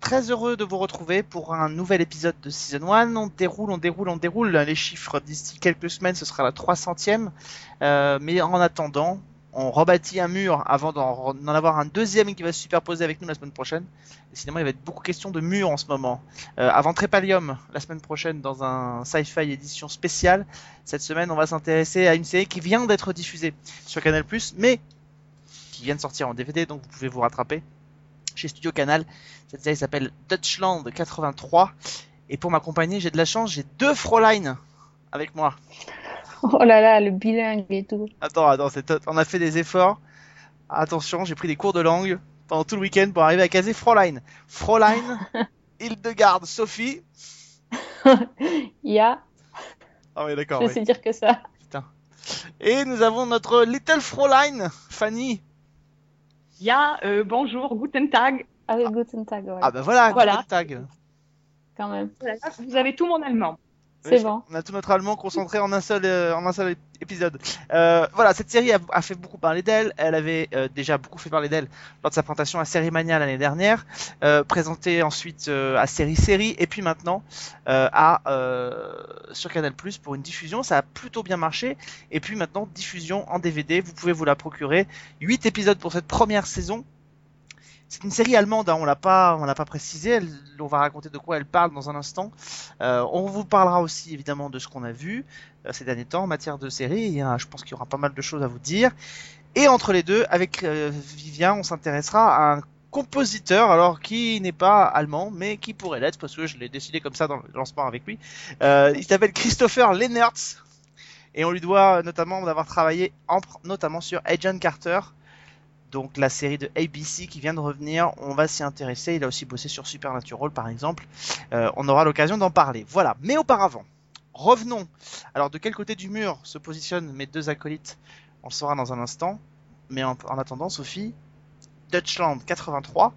très heureux de vous retrouver pour un nouvel épisode de Season 1. On déroule, on déroule, on déroule les chiffres d'ici quelques semaines, ce sera la 300e. Euh, mais en attendant, on rebâtit un mur avant d'en avoir un deuxième qui va se superposer avec nous la semaine prochaine. Décidément, il va être beaucoup question de murs en ce moment. Euh, avant Trépalium, la semaine prochaine, dans un sci-fi édition spéciale, cette semaine, on va s'intéresser à une série qui vient d'être diffusée sur Canal+, mais qui vient de sortir en DVD, donc vous pouvez vous rattraper chez Studio Canal. Cette série s'appelle Dutchland 83. Et pour m'accompagner, j'ai de la chance, j'ai deux Fräulein avec moi. Oh là là, le bilingue et tout. Attends, attends, on a fait des efforts. Attention, j'ai pris des cours de langue pendant tout le week-end pour arriver à caser Fräulein. Fräulein, Hildegarde, Sophie. Il y a, Ah oui, d'accord. je oui. sais dire que ça. Et nous avons notre Little Fräulein, Fanny. Ja, euh, bonjour, guten Tag. Avec Guten Tag, voilà. Ah bah voilà, Voilà. guten Tag. quand même. Voilà, Vous avez tout mon allemand. C'est Oui, bon. On a tout notre allemand concentré en un seul, euh, en un seul épisode. Euh, voilà, cette série a, a fait beaucoup parler d'elle. Elle avait euh, déjà beaucoup fait parler d'elle lors de sa présentation à Série Mania l'année dernière, euh, présentée ensuite euh, à Série Série, et puis maintenant euh, à euh, sur Canal Plus pour une diffusion. Ça a plutôt bien marché. Et puis maintenant diffusion en DVD. Vous pouvez vous la procurer. 8 épisodes pour cette première saison. C'est une série allemande, hein, on l'a pas, on l'a pas précisé. On va raconter de quoi elle parle dans un instant. Euh, on vous parlera aussi évidemment de ce qu'on a vu euh, ces derniers temps en matière de série. Je pense qu'il y aura pas mal de choses à vous dire. Et entre les deux, avec euh, Vivien, on s'intéressera à un compositeur, alors qui n'est pas allemand, mais qui pourrait l'être parce que je l'ai décidé comme ça dans le lancement avec lui. Il s'appelle Christopher Lennertz et on lui doit notamment d'avoir travaillé en, notamment sur Agent Carter. Donc la série de ABC qui vient de revenir, on va s'y intéresser. Il a aussi bossé sur Supernatural par exemple. Euh, on aura l'occasion d'en parler. Voilà. Mais auparavant, revenons. Alors, de quel côté du mur se positionnent mes deux acolytes? On le saura dans un instant. Mais en, en attendant, Sophie, Dutchland 83,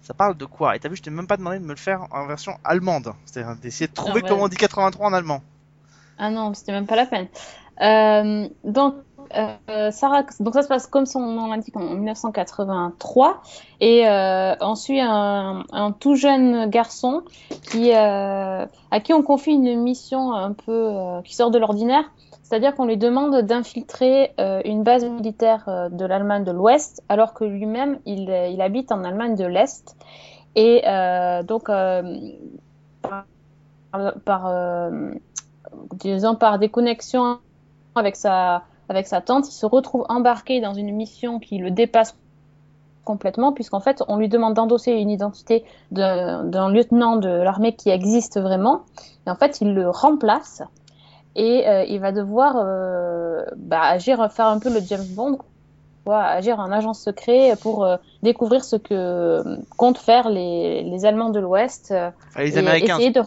ça parle de quoi? Et t'as vu, je t'ai même pas demandé de me le faire en version allemande. C'est-à-dire d'essayer de trouver Ah ouais. comment on dit 83 en allemand. Ah non, c'était même pas la peine. Euh, donc, euh, Sarah, donc ça se passe comme son nom l'indique en 1983 et euh, on suit un, tout jeune garçon qui, euh, à qui on confie une mission un peu qui sort de l'ordinaire, c'est-à-dire qu'on lui demande d'infiltrer une base militaire de l'Allemagne de l'Ouest alors que lui-même il, habite en Allemagne de l'Est. Et donc par, par disons par des connexions avec sa, avec sa tante, il se retrouve embarqué dans une mission qui le dépasse complètement, puisqu'en fait, on lui demande d'endosser une identité de- d'un lieutenant de l'armée qui existe vraiment, et en fait, il le remplace, et euh, il va devoir euh, bah, agir, faire un peu le James Bond, quoi, agir en agent secret pour euh, découvrir ce que comptent faire les, les Allemands de l'Ouest, euh, Enfin, les et Américains. de-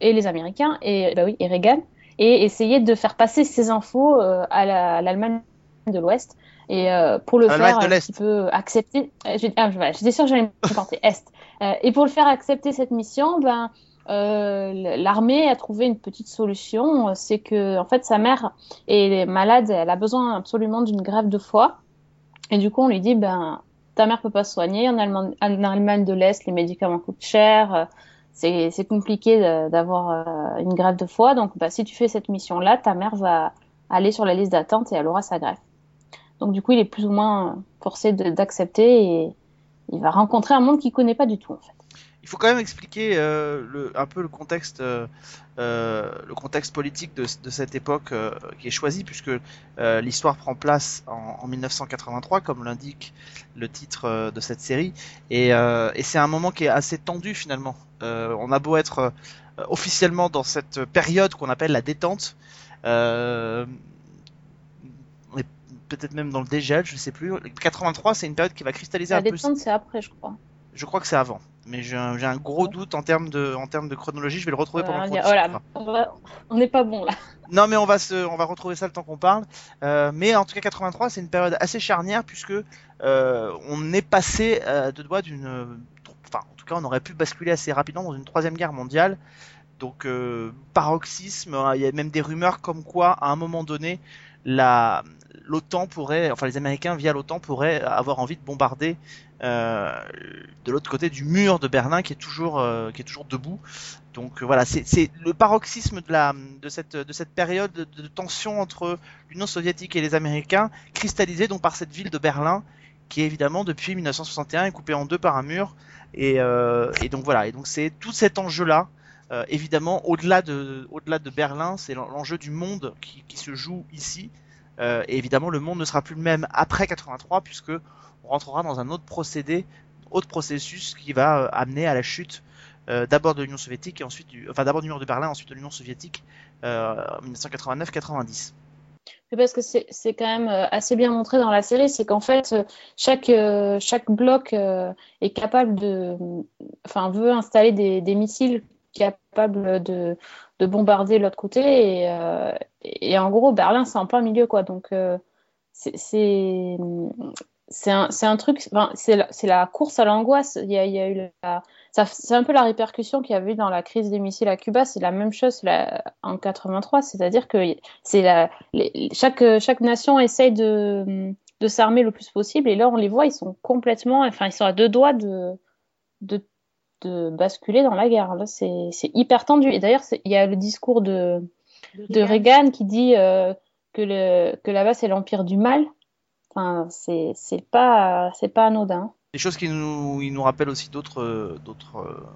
et les Américains et bah oui et Reagan et essayer de faire passer ces infos euh, à la- à l'Allemagne de l'Ouest. Et euh, pour le faire un petit peu accepter euh, j'ai- ah, voilà, j'étais sûre que j'allais me planter Est. Euh, et pour le faire accepter cette mission ben euh, l'armée a trouvé une petite solution c'est que en fait sa mère est malade elle a besoin absolument d'une grève de foie. Et du coup on lui dit ben ta mère peut pas se soigner en Allemagne, en Allemagne de l'Est les médicaments coûtent cher euh, c'est compliqué d'avoir euh, une grève de foie. Donc, bah, si tu fais cette mission-là, ta mère va aller sur la liste d'attente et elle aura sa greffe. Donc, du coup, il est plus ou moins forcé d'accepter et il va rencontrer un monde qu'il connaît pas du tout, en fait. Il faut quand même expliquer euh, le, un peu le contexte, euh, euh, le contexte politique de, de cette époque euh, qui est choisi, puisque euh, l'histoire prend place en, en 1983, comme l'indique le titre euh, de cette série, et, euh, et c'est un moment qui est assez tendu finalement. Euh, on a beau être euh, officiellement dans cette période qu'on appelle la détente, euh, peut-être même dans le dégel, je sais plus. 83, c'est une période qui va cristalliser La un peu. détente, c'est après, je crois. Je crois que c'est avant. Mais j'ai un, gros doute en termes de, en termes de chronologie. Je vais le retrouver pendant Voilà, qu'on on voilà, n'est pas bon là. Non, mais on va se, on va retrouver ça le temps qu'on parle. Euh, mais en tout cas, 83, c'est une période assez charnière puisque euh, on est passé euh, de doigt d'une, enfin, en tout cas, on aurait pu basculer assez rapidement dans une troisième guerre mondiale Donc euh, paroxysme, hein, il y a même des rumeurs comme quoi à un moment donné la l'OTAN pourrait, enfin les Américains via l'OTAN pourraient avoir envie de bombarder euh, de l'autre côté du mur de Berlin qui est toujours euh, qui est toujours debout. Donc euh, voilà, c'est le paroxysme de la de cette de cette période de, tension entre l'Union soviétique et les Américains, cristallisée donc par cette ville de Berlin qui évidemment depuis 1961 est coupée en deux par un mur. Et, et donc voilà. Et donc c'est tout cet enjeu là euh, évidemment au-delà de au-delà de Berlin c'est l'en- l'enjeu du monde qui, qui se joue ici Euh, évidemment le monde ne sera plus le même après 83 puisque on rentrera dans un autre procédé autre processus qui va euh, amener à la chute euh, d'abord de l'Union soviétique et ensuite du, enfin d'abord du mur de Berlin ensuite de l'Union soviétique en 1989-90 Oui, parce que c'est quand même assez bien montré dans la série, c'est qu'en fait, chaque, chaque bloc est capable de. Enfin, veut installer des missiles capables de, de bombarder l'autre côté. Et, euh, et en gros, Berlin, c'est en plein milieu, quoi. Donc, euh, c'est. un, un truc, c'est la, course à l'angoisse. Il y a, il y a eu la, c'est un peu la répercussion qu'il y avait eu dans la crise des missiles à Cuba. C'est la même chose là, en 83, c'est-à-dire que c'est chaque, chaque nation essaye de, de s'armer le plus possible et là on les voit, ils sont complètement, enfin ils sont à deux doigts de, de, de basculer dans la guerre. Là c'est c'est hyper tendu. Et d'ailleurs il y a le discours de, de Reagan qui dit euh, que, le, que là-bas c'est l'empire du mal. Enfin c'est c'est pas, c'est pas anodin. Des choses qui nous, ils nous rappellent aussi d'autres, euh, d'autres, euh,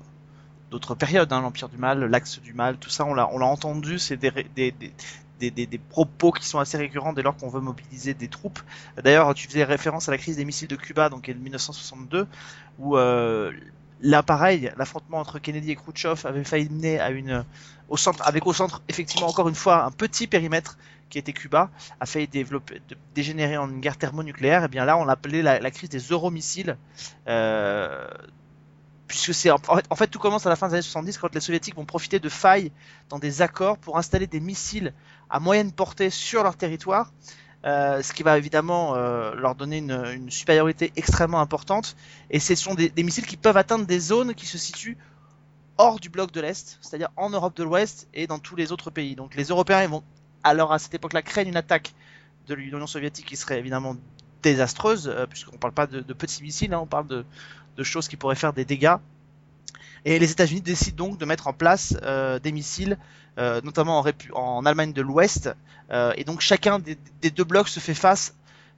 d'autres périodes, hein, l'Empire du Mal, l'Axe du Mal, tout ça, on l'a, on l'a entendu, c'est des, des, des, des, des, des propos qui sont assez récurrents dès lors qu'on veut mobiliser des troupes. D'ailleurs, tu faisais référence à la crise des missiles de Cuba, donc en 1962, où euh, là, pareil, l'affrontement entre Kennedy et Khrouchtchev avait failli mener à une, au centre, avec au centre, effectivement, encore une fois, un petit périmètre qui était Cuba, a failli dégénérer en une guerre thermonucléaire. Et bien là, on l'appelait la, la crise des euromissiles. Euh, puisque c'est en fait, en fait tout commence à la fin des années 70 quand les soviétiques vont profiter de failles dans des accords pour installer des missiles à moyenne portée sur leur territoire, euh, ce qui va évidemment euh, leur donner une, supériorité extrêmement importante. Et ce sont des, missiles qui peuvent atteindre des zones qui se situent hors du bloc de l'Est, c'est-à-dire en Europe de l'Ouest et dans tous les autres pays. Donc les Européens ils vont alors à cette époque-là craignent une attaque de l'Union soviétique qui serait évidemment désastreuse, euh, puisqu'on parle pas de, petits missiles, hein, on parle de choses qui pourraient faire des dégâts. Et les États-Unis décident donc de mettre en place euh, des missiles, euh, notamment en, Allemagne de l'Ouest. Euh, et donc chacun des, deux blocs se fait face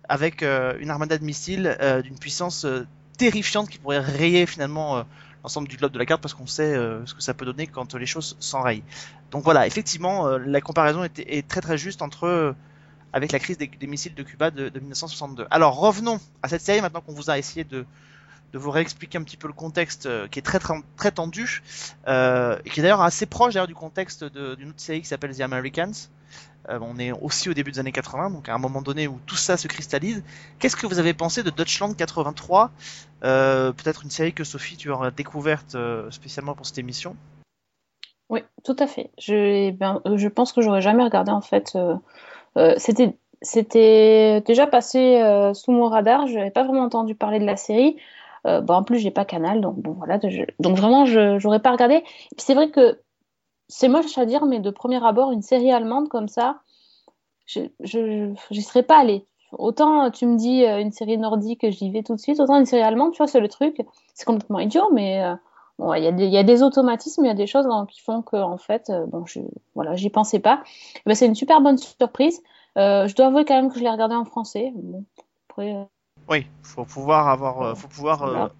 avec une armada de missiles d'une puissance terrifiante qui pourrait rayer finalement l'ensemble du globe de la carte parce qu'on sait ce que ça peut donner quand les choses s'enrayent. Donc voilà, effectivement, la comparaison est, très très juste entre avec la crise des, des missiles de Cuba de, de 1962. Alors revenons à cette série maintenant qu'on vous a essayé de, de vous réexpliquer un petit peu le contexte euh, qui est très très, très tendu euh, et qui est d'ailleurs assez proche d'ailleurs du contexte d'une autre série qui s'appelle The Americans. Euh, on est aussi au début des années 80, donc à un moment donné où tout ça se cristallise. Qu'est-ce que vous avez pensé de Deutschland 83 euh, Peut-être une série que Sophie tu auras découverte spécialement pour cette émission? Oui, tout à fait. Je, eh ben, je pense que j'aurais jamais regardé en fait. c'était, déjà passé sous mon radar. Je n'avais pas vraiment entendu parler de la série. Euh, bon, en plus, j'ai pas Canal, donc voilà. donc vraiment, je j'aurais pas regardé. Et puis c'est vrai que c'est moche à dire, mais de premier abord, une série allemande comme ça, je j'y serais pas allée. Autant tu me dis euh, une série nordique, j'y vais tout de suite. Autant une série allemande, tu vois, c'est le truc. C'est complètement idiot, mais euh, Bon, il y, a des- il y a des automatismes, il y a des choses dans- qui font que, en fait, euh, bon, je, voilà, j'y pensais pas. Ben, c'est une super bonne surprise. Euh, je dois avouer quand même que je l'ai regardé en français. Bon, après, euh, Oui, faut pouvoir avoir, euh, faut pouvoir. euh, Voilà.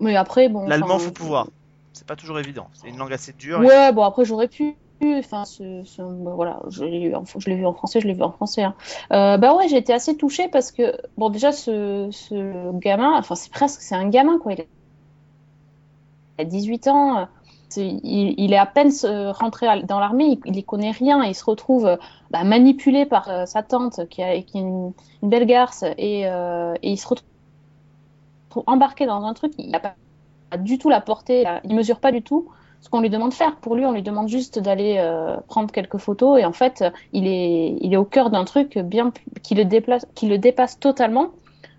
mais après, bon. L'allemand, faut pouvoir. C'est pas toujours évident. C'est une langue assez dure. Ouais, bon, après, j'aurais pu. Enfin, ce- ce- ben, voilà, je l'ai vu en français, je l'ai vu en français. hein. Euh, bah ouais, j'ai été assez touchée parce que, bon, déjà, ce, ce gamin, enfin, c'est presque, c'est un gamin, quoi. Il a 18 ans. Il, est à peine euh, rentré dans l'armée, il, il y connaît rien, il se retrouve euh, bah, manipulé par euh, sa tante qui, est une, belle garce, et, il se retrouve embarqué dans un truc, il n'a pas, du tout la portée, il mesure pas du tout ce qu'on lui demande de faire. Pour lui, on lui demande juste d'aller prendre quelques photos, et en fait, il est, au cœur d'un truc qui le dépasse totalement.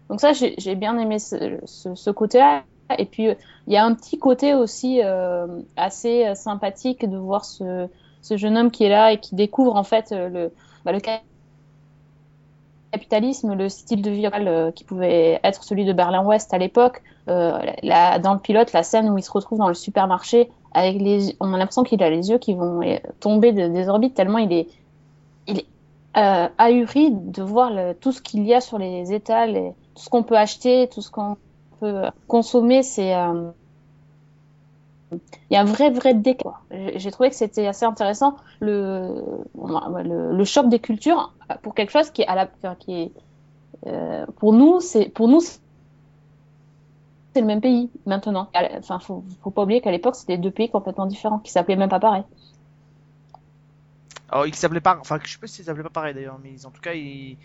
Donc ça, j'ai bien aimé ce côté-là. Et puis, euh, il y a un petit côté aussi euh, assez euh, sympathique de voir ce, jeune homme qui est là et qui découvre en fait le, bah, capitalisme, le style de vie qui pouvait être celui de Berlin-Ouest à l'époque. Euh, dans le pilote, la scène où il se retrouve dans le supermarché, on a l'impression qu'il a les yeux qui vont tomber de- des orbites tellement il est, il ahuri de voir tout ce qu'il y a sur les étals, tout ce qu'on peut acheter, tout ce qu'on consommer. C'est euh, il y a un vrai, vrai décor. J'ai trouvé que c'était assez intéressant le, le, choc des cultures pour quelque chose qui est à la, qui est, euh, pour nous, c'est, pour nous, c'est le même pays maintenant. Enfin, faut, pas oublier qu'à l'époque, c'était deux pays complètement différents qui s'appelaient même pas pareil. Alors, il s'appelait pas, enfin, je sais pas si s'appelait pas pareil d'ailleurs, mais ils- en tout cas, il-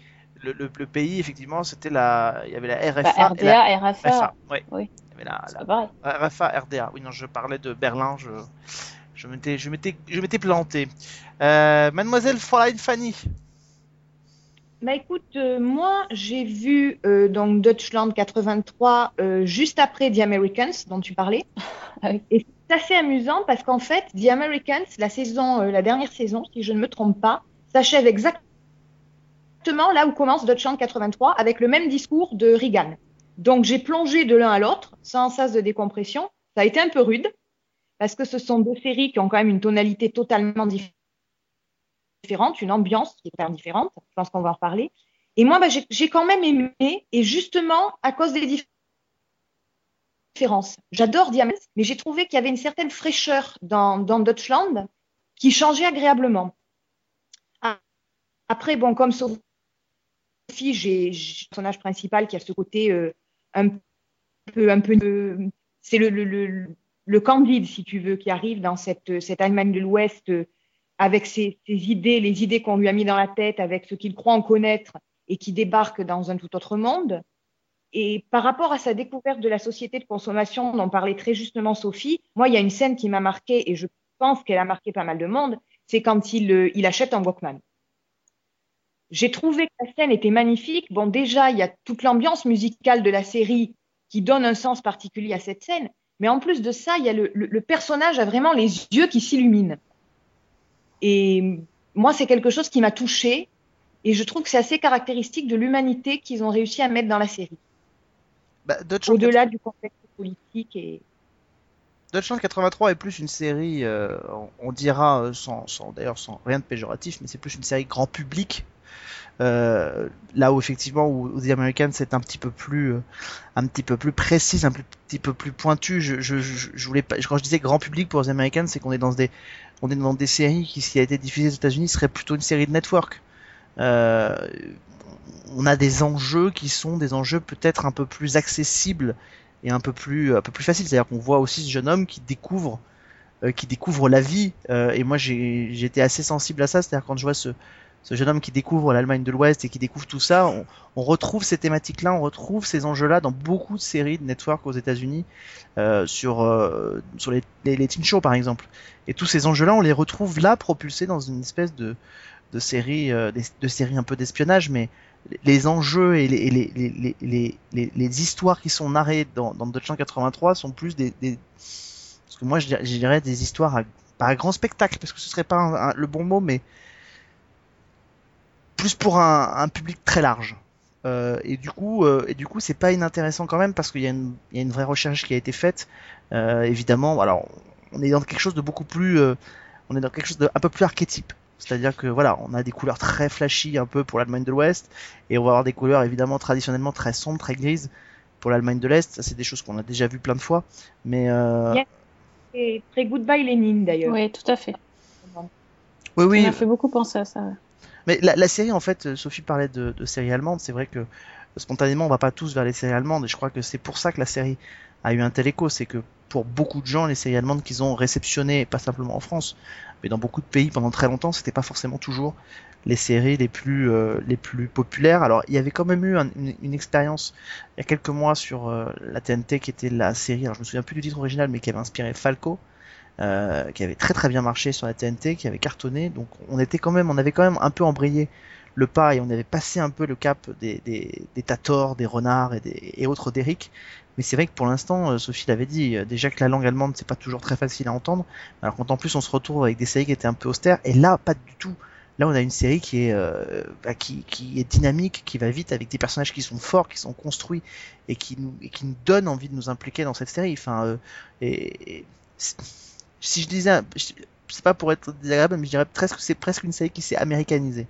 le, le, le pays, effectivement, c'était la, il y avait la RFA Bah, et la RDA, RFA, RFA, ouais. oui. Il y avait la, c'est la- pas pareil. RFA, RDA. Oui, non, je parlais de Berlin, je, je m'étais, je m'étais, je m'étais planté. Euh, Mademoiselle Fräulein Fanny. Bah écoute, euh, moi j'ai vu euh, donc Deutschland 83 euh, juste après The Americans dont tu parlais. Ah. Et c'est assez amusant parce qu'en fait, The Americans, la saison, euh, la dernière saison, si je ne me trompe pas, s'achève exactement là où commence Deutschland 83 avec le même discours de Reagan. Donc j'ai plongé de l'un à l'autre sans sas de décompression. Ça a été un peu rude parce que ce sont deux séries qui ont quand même une tonalité totalement différente une ambiance qui est très différente. Je pense qu'on va en reparler. Et moi, bah, j'ai quand même aimé, et justement à cause des dif- différences. J'adore Diamond, mais j'ai trouvé qu'il y avait une certaine fraîcheur dans, dans Deutschland qui changeait agréablement. Après, bon, comme Sophie, j'ai j'ai le personnage principal qui a ce côté euh, un peu, un peu, euh, c'est le, le, le, si tu veux, qui arrive dans cette, cette Allemagne de l'Ouest. euh, avec ses, ses idées, les idées qu'on lui a mis dans la tête, avec ce qu'il croit en connaître et qui débarque dans un tout autre monde. Et par rapport à sa découverte de la société de consommation dont parlait très justement Sophie, moi, il y a une scène qui m'a marqué et je pense qu'elle a marqué pas mal de monde, c'est quand il, il achète un Walkman. J'ai trouvé que la scène était magnifique. Bon, déjà, il y a toute l'ambiance musicale de la série qui donne un sens particulier à cette scène. Mais en plus de ça, il y a le, le, le personnage a vraiment les yeux qui s'illuminent. Et moi, c'est quelque chose qui m'a touchée et je trouve que c'est assez caractéristique de l'humanité qu'ils ont réussi à mettre dans la série, Bah, au-delà du contexte politique. Et... Deutschland 83 est plus une série, euh, on, on dira euh, sans, sans d'ailleurs sans rien de péjoratif, mais c'est plus une série grand public. Euh, là où effectivement où, The Americans c'est un petit peu plus euh, un petit peu plus précise, un petit peu plus pointu. Je, je, je, voulais pas, quand je disais grand public pour The Americans, c'est qu'on est dans des on est dans des séries qui si a été diffusée aux États-Unis serait plutôt une série de network. Euh, on a des enjeux qui sont des enjeux peut-être un peu plus accessibles et un peu plus un peu plus faciles. C'est-à-dire qu'on voit aussi ce jeune homme qui découvre qui découvre la vie. Et moi j'ai été assez sensible à ça. C'est-à-dire quand je vois ce ce jeune homme qui découvre l'Allemagne de l'Ouest et qui découvre tout ça, on, on retrouve ces thématiques-là, on retrouve ces enjeux-là dans beaucoup de séries de network aux États-Unis, euh, sur euh, sur les, les, les teen shows par exemple. Et tous ces enjeux-là, on les retrouve là propulsés dans une espèce de de série euh, de série un peu d'espionnage, mais les- enjeux et les, et les, les, les, les, histoires qui sont narrées dans, dans Deutschland 83 sont plus des, des parce que moi je dirais, je dirais des histoires à, pas à grand spectacle parce que ce serait pas le bon mot, mais plus pour un, un public très large. Euh, et du coup, euh, et du coup, c'est pas inintéressant quand même parce qu'il y, a une- il y a une vraie recherche qui a été faite. Euh, évidemment, alors on est dans quelque chose de beaucoup plus, euh, on est dans quelque chose de un peu plus archétype. C'est-à-dire que voilà, on a des couleurs très flashy un peu pour l'Allemagne de l'Ouest et on va avoir des couleurs évidemment traditionnellement très sombres, très grises pour l'Allemagne de l'Est. Ça, c'est des choses qu'on a déjà vues plein de fois. Mais euh... Yeah. Et très Goodbye Lénine d'ailleurs. Oui, tout à fait. oui, oui, Ça m'a fait beaucoup penser à ça. Mais la, série, en fait, euh, Sophie parlait de, de séries allemandes. C'est vrai que euh, spontanément, on va pas tous vers les séries allemandes. Et je crois que c'est pour ça que la série a eu un tel écho. C'est que pour beaucoup de gens, les séries allemandes qu'ils ont réceptionnées, pas simplement en France, mais dans beaucoup de pays pendant très longtemps, c'était pas forcément toujours les séries les plus euh, populaires. Alors, il y avait quand même eu un- une, expérience il y a quelques mois sur la TNT qui était la série. Alors, je me souviens plus du titre original, mais qui avait inspiré Falco. Euh, qui avait très très bien marché sur la TNT, qui avait cartonné, donc on était quand même, on avait quand même un peu embrayé le pas et on avait passé un peu le cap des, des, des Tator, des Renards et, des, et autres d'Eric. Mais c'est vrai que pour l'instant, euh, Sophie l'avait dit, euh, déjà que la langue allemande c'est pas toujours très facile à entendre. Alors quand en plus on se retrouve avec des séries qui étaient un peu austères, et là pas du tout. Là on a une série qui est euh, bah, qui, qui est dynamique, qui va vite, avec des personnages qui sont forts, qui sont construits et qui nous et qui nous donnent envie de nous impliquer dans cette série. Enfin, euh, et si je disais, je- c'est pas pour être désagréable, mais je dirais presque que c'est presque une série qui s'est américanisée.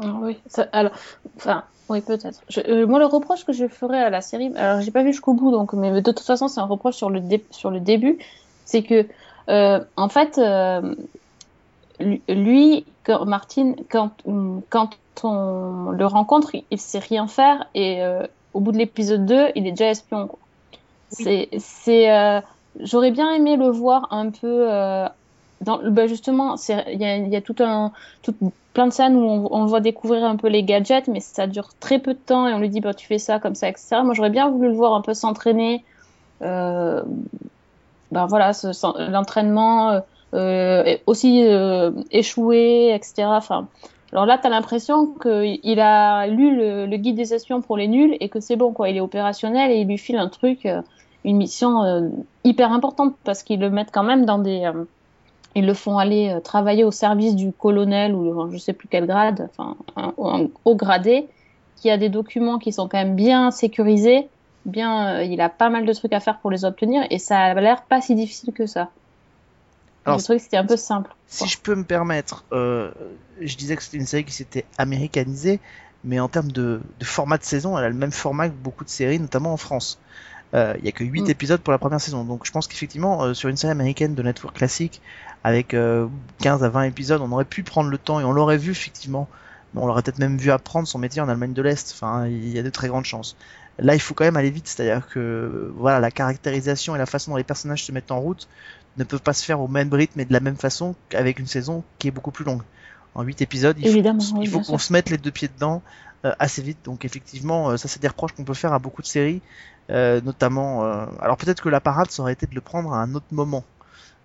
Ah Oui, ça- alors, enfin, oui, peut-être. Euh, moi, le reproche que je ferais à la série, alors j'ai pas vu jusqu'au bout, donc, mais de toute façon, c'est un reproche sur le, dé- sur le début, c'est que, euh, en fait, euh, lui- quand, Martin, quand, quand on le rencontre, il, sait rien faire, et euh, au bout de l'épisode 2, il est déjà espion. Oui. C'est, c'est, j'aurais bien aimé le voir un peu, euh, bah justement, il y a, tout un, plein de scènes où on, le voit découvrir un peu les gadgets, mais ça dure très peu de temps et on lui dit bah tu fais ça comme ça, etc. Moi j'aurais bien voulu le voir un peu s'entraîner, ben voilà, l'entraînement, euh, aussi euh, échouer, etc. Enfin, alors là t'as l'impression qu'il a lu le, guide des espions pour les nuls et que c'est bon quoi, il est opérationnel et il lui file un truc, une mission euh, hyper importante parce qu'ils le mettent quand même dans des euh, ils le font aller euh, travailler au service du colonel ou je sais plus quel grade, enfin un, un haut gradé, qui a des documents qui sont quand même bien sécurisés, bien, il a pas mal de trucs à faire pour les obtenir et ça a l'air pas si difficile que ça. Alors, je trouvais que c'était un peu simple. Si je peux me permettre, je disais que c'était une série qui s'était américanisée, mais en termes de, de format de saison, elle a le même format que beaucoup de séries, notamment en France. Euh, Il y a que 8 Mm. épisodes pour la première saison, donc je pense qu'effectivement, euh, sur une série américaine de network classique, avec euh, 15 à 20 épisodes, on aurait pu prendre le temps et on l'aurait vu effectivement. On l'aurait peut-être même vu apprendre son métier en Allemagne de l'Est. Enfin, il y a de très grandes chances. Là, il faut quand même aller vite, c'est-à-dire que voilà, la caractérisation et la façon dont les personnages se mettent en route ne peuvent pas se faire au même rythme et de la même façon qu'avec une saison qui est beaucoup plus longue. En 8 épisodes, il faut, Évidemment, il oui, faut bien qu'on se mette les deux pieds dedans euh, assez vite. Donc effectivement, euh, ça c'est des reproches qu'on peut faire à beaucoup de séries, euh, notamment. euh, alors peut-être que la parade ça aurait été de le prendre à un autre moment,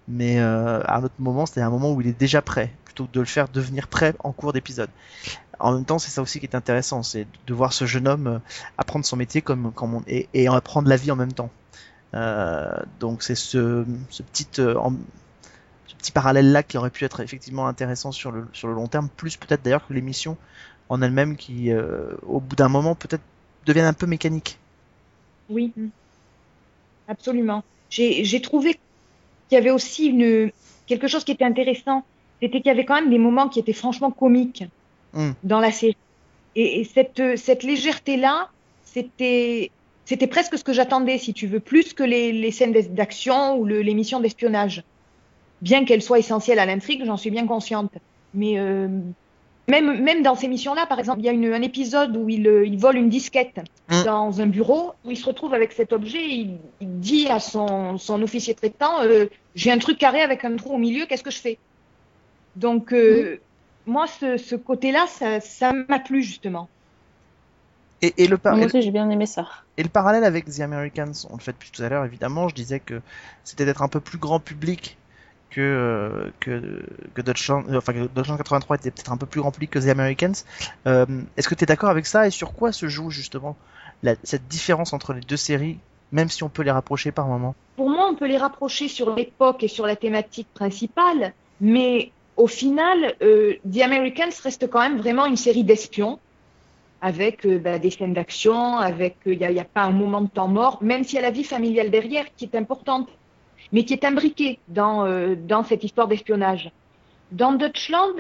mais euh, à un autre moment, c'était un moment où il est déjà prêt, plutôt que de le faire devenir prêt en cours d'épisode. En même temps, c'est ça aussi qui est intéressant, c'est de voir ce jeune homme euh, apprendre son métier comme, comme on, et, et apprendre la vie en même temps. Euh, donc c'est ce, ce petit euh, petit parallèle là qui aurait pu être effectivement intéressant sur le sur le long terme, plus peut-être d'ailleurs que l'émission en elle-même qui euh, au bout d'un moment peut-être devienne un peu mécanique. Oui, absolument. J'ai trouvé qu'il y avait aussi une, quelque chose qui était intéressant, c'était qu'il y avait quand même des moments qui étaient franchement comiques Mm. dans la série. Et, et cette, cette légèreté-là, c'était c'était presque ce que j'attendais, si tu veux, plus que les, les scènes d'action ou le- les missions d'espionnage. Bien qu'elles soient essentielles à l'intrigue, j'en suis bien consciente. Mais euh, même, même dans ces missions-là, par exemple, il y a une, un épisode où il, euh, il vole une disquette Mm. dans un bureau, où il se retrouve avec cet objet, et il, il dit à son, son officier traitant, euh, j'ai un truc carré avec un trou au milieu, qu'est-ce que je fais? Donc, euh, moi, ce, ce côté-là, ça ça m'a plu, justement. Et, et le par- Moi et- aussi j'ai bien aimé ça. Et le parallèle avec The Americans, on le fait depuis tout à l'heure évidemment, je disais que c'était d'être un peu plus grand public que euh, que que Deutschland, euh, enfin que Deutschland 83 était peut-être un peu plus public que The Americans. Euh, Est-ce que tu es d'accord avec ça et sur quoi se joue justement cette différence entre les deux séries, même si on peut les rapprocher par moment Pour moi, on peut les rapprocher sur l'époque et sur la thématique principale, mais au final, The Americans reste quand même vraiment une série d'espions, avec bah, des scènes d'action, avec il n'y a, a pas un moment de temps mort, même s'il y a la vie familiale derrière qui est importante, mais qui est imbriquée dans, euh, dans cette histoire d'espionnage. Dans Deutschland,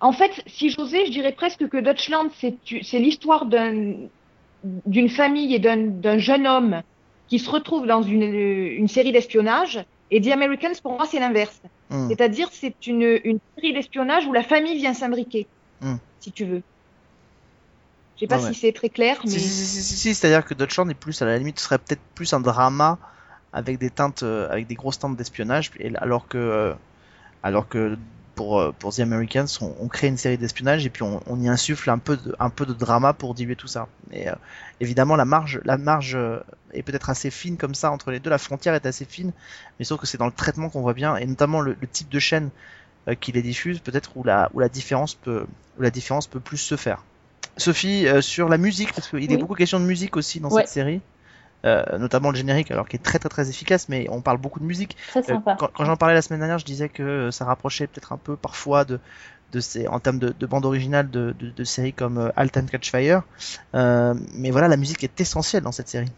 en fait, si j'osais, je dirais presque que Deutschland, c'est l'histoire d'un d'une famille et d'un jeune homme qui se retrouve dans une, une série d'espionnage. Et The Americans, pour moi, c'est l'inverse. Hmm. C'est-à-dire, c'est une, une série d'espionnage où la famille vient s'imbriquer, Hmm. si tu veux. Je sais pas Ouais, ouais. si c'est très clair, mais Si, si, si, si, si, si, c'est-à-dire que Deutschland est plus, à la limite, serait peut-être plus un drama avec des teintes, euh, avec des grosses teintes d'espionnage, alors que, euh, alors que pour, euh, pour The Americans, on, on crée une série d'espionnage et puis on, on y insuffle un peu de, un peu de drama pour diluer tout ça. Et euh, évidemment, la marge, la marge est peut-être assez fine comme ça entre les deux. La frontière est assez fine, mais sauf que c'est dans le traitement qu'on voit bien, et notamment le, le type de chaîne euh, qui les diffusent, peut-être où la, où la différence peut, où la différence peut plus se faire. Sophie, euh, sur la musique, parce qu'il est beaucoup question de musique aussi dans Ouais. cette série, euh, notamment le générique, alors qui est très très très efficace, mais on parle beaucoup de musique. Euh, quand quand j'en parlais la semaine dernière, je disais que euh, ça rapprochait peut-être un peu parfois de, de ces, en termes de, de bande originale de, de, de séries comme euh, Halt and Catch Fire. Mais voilà, la musique est essentielle dans cette série.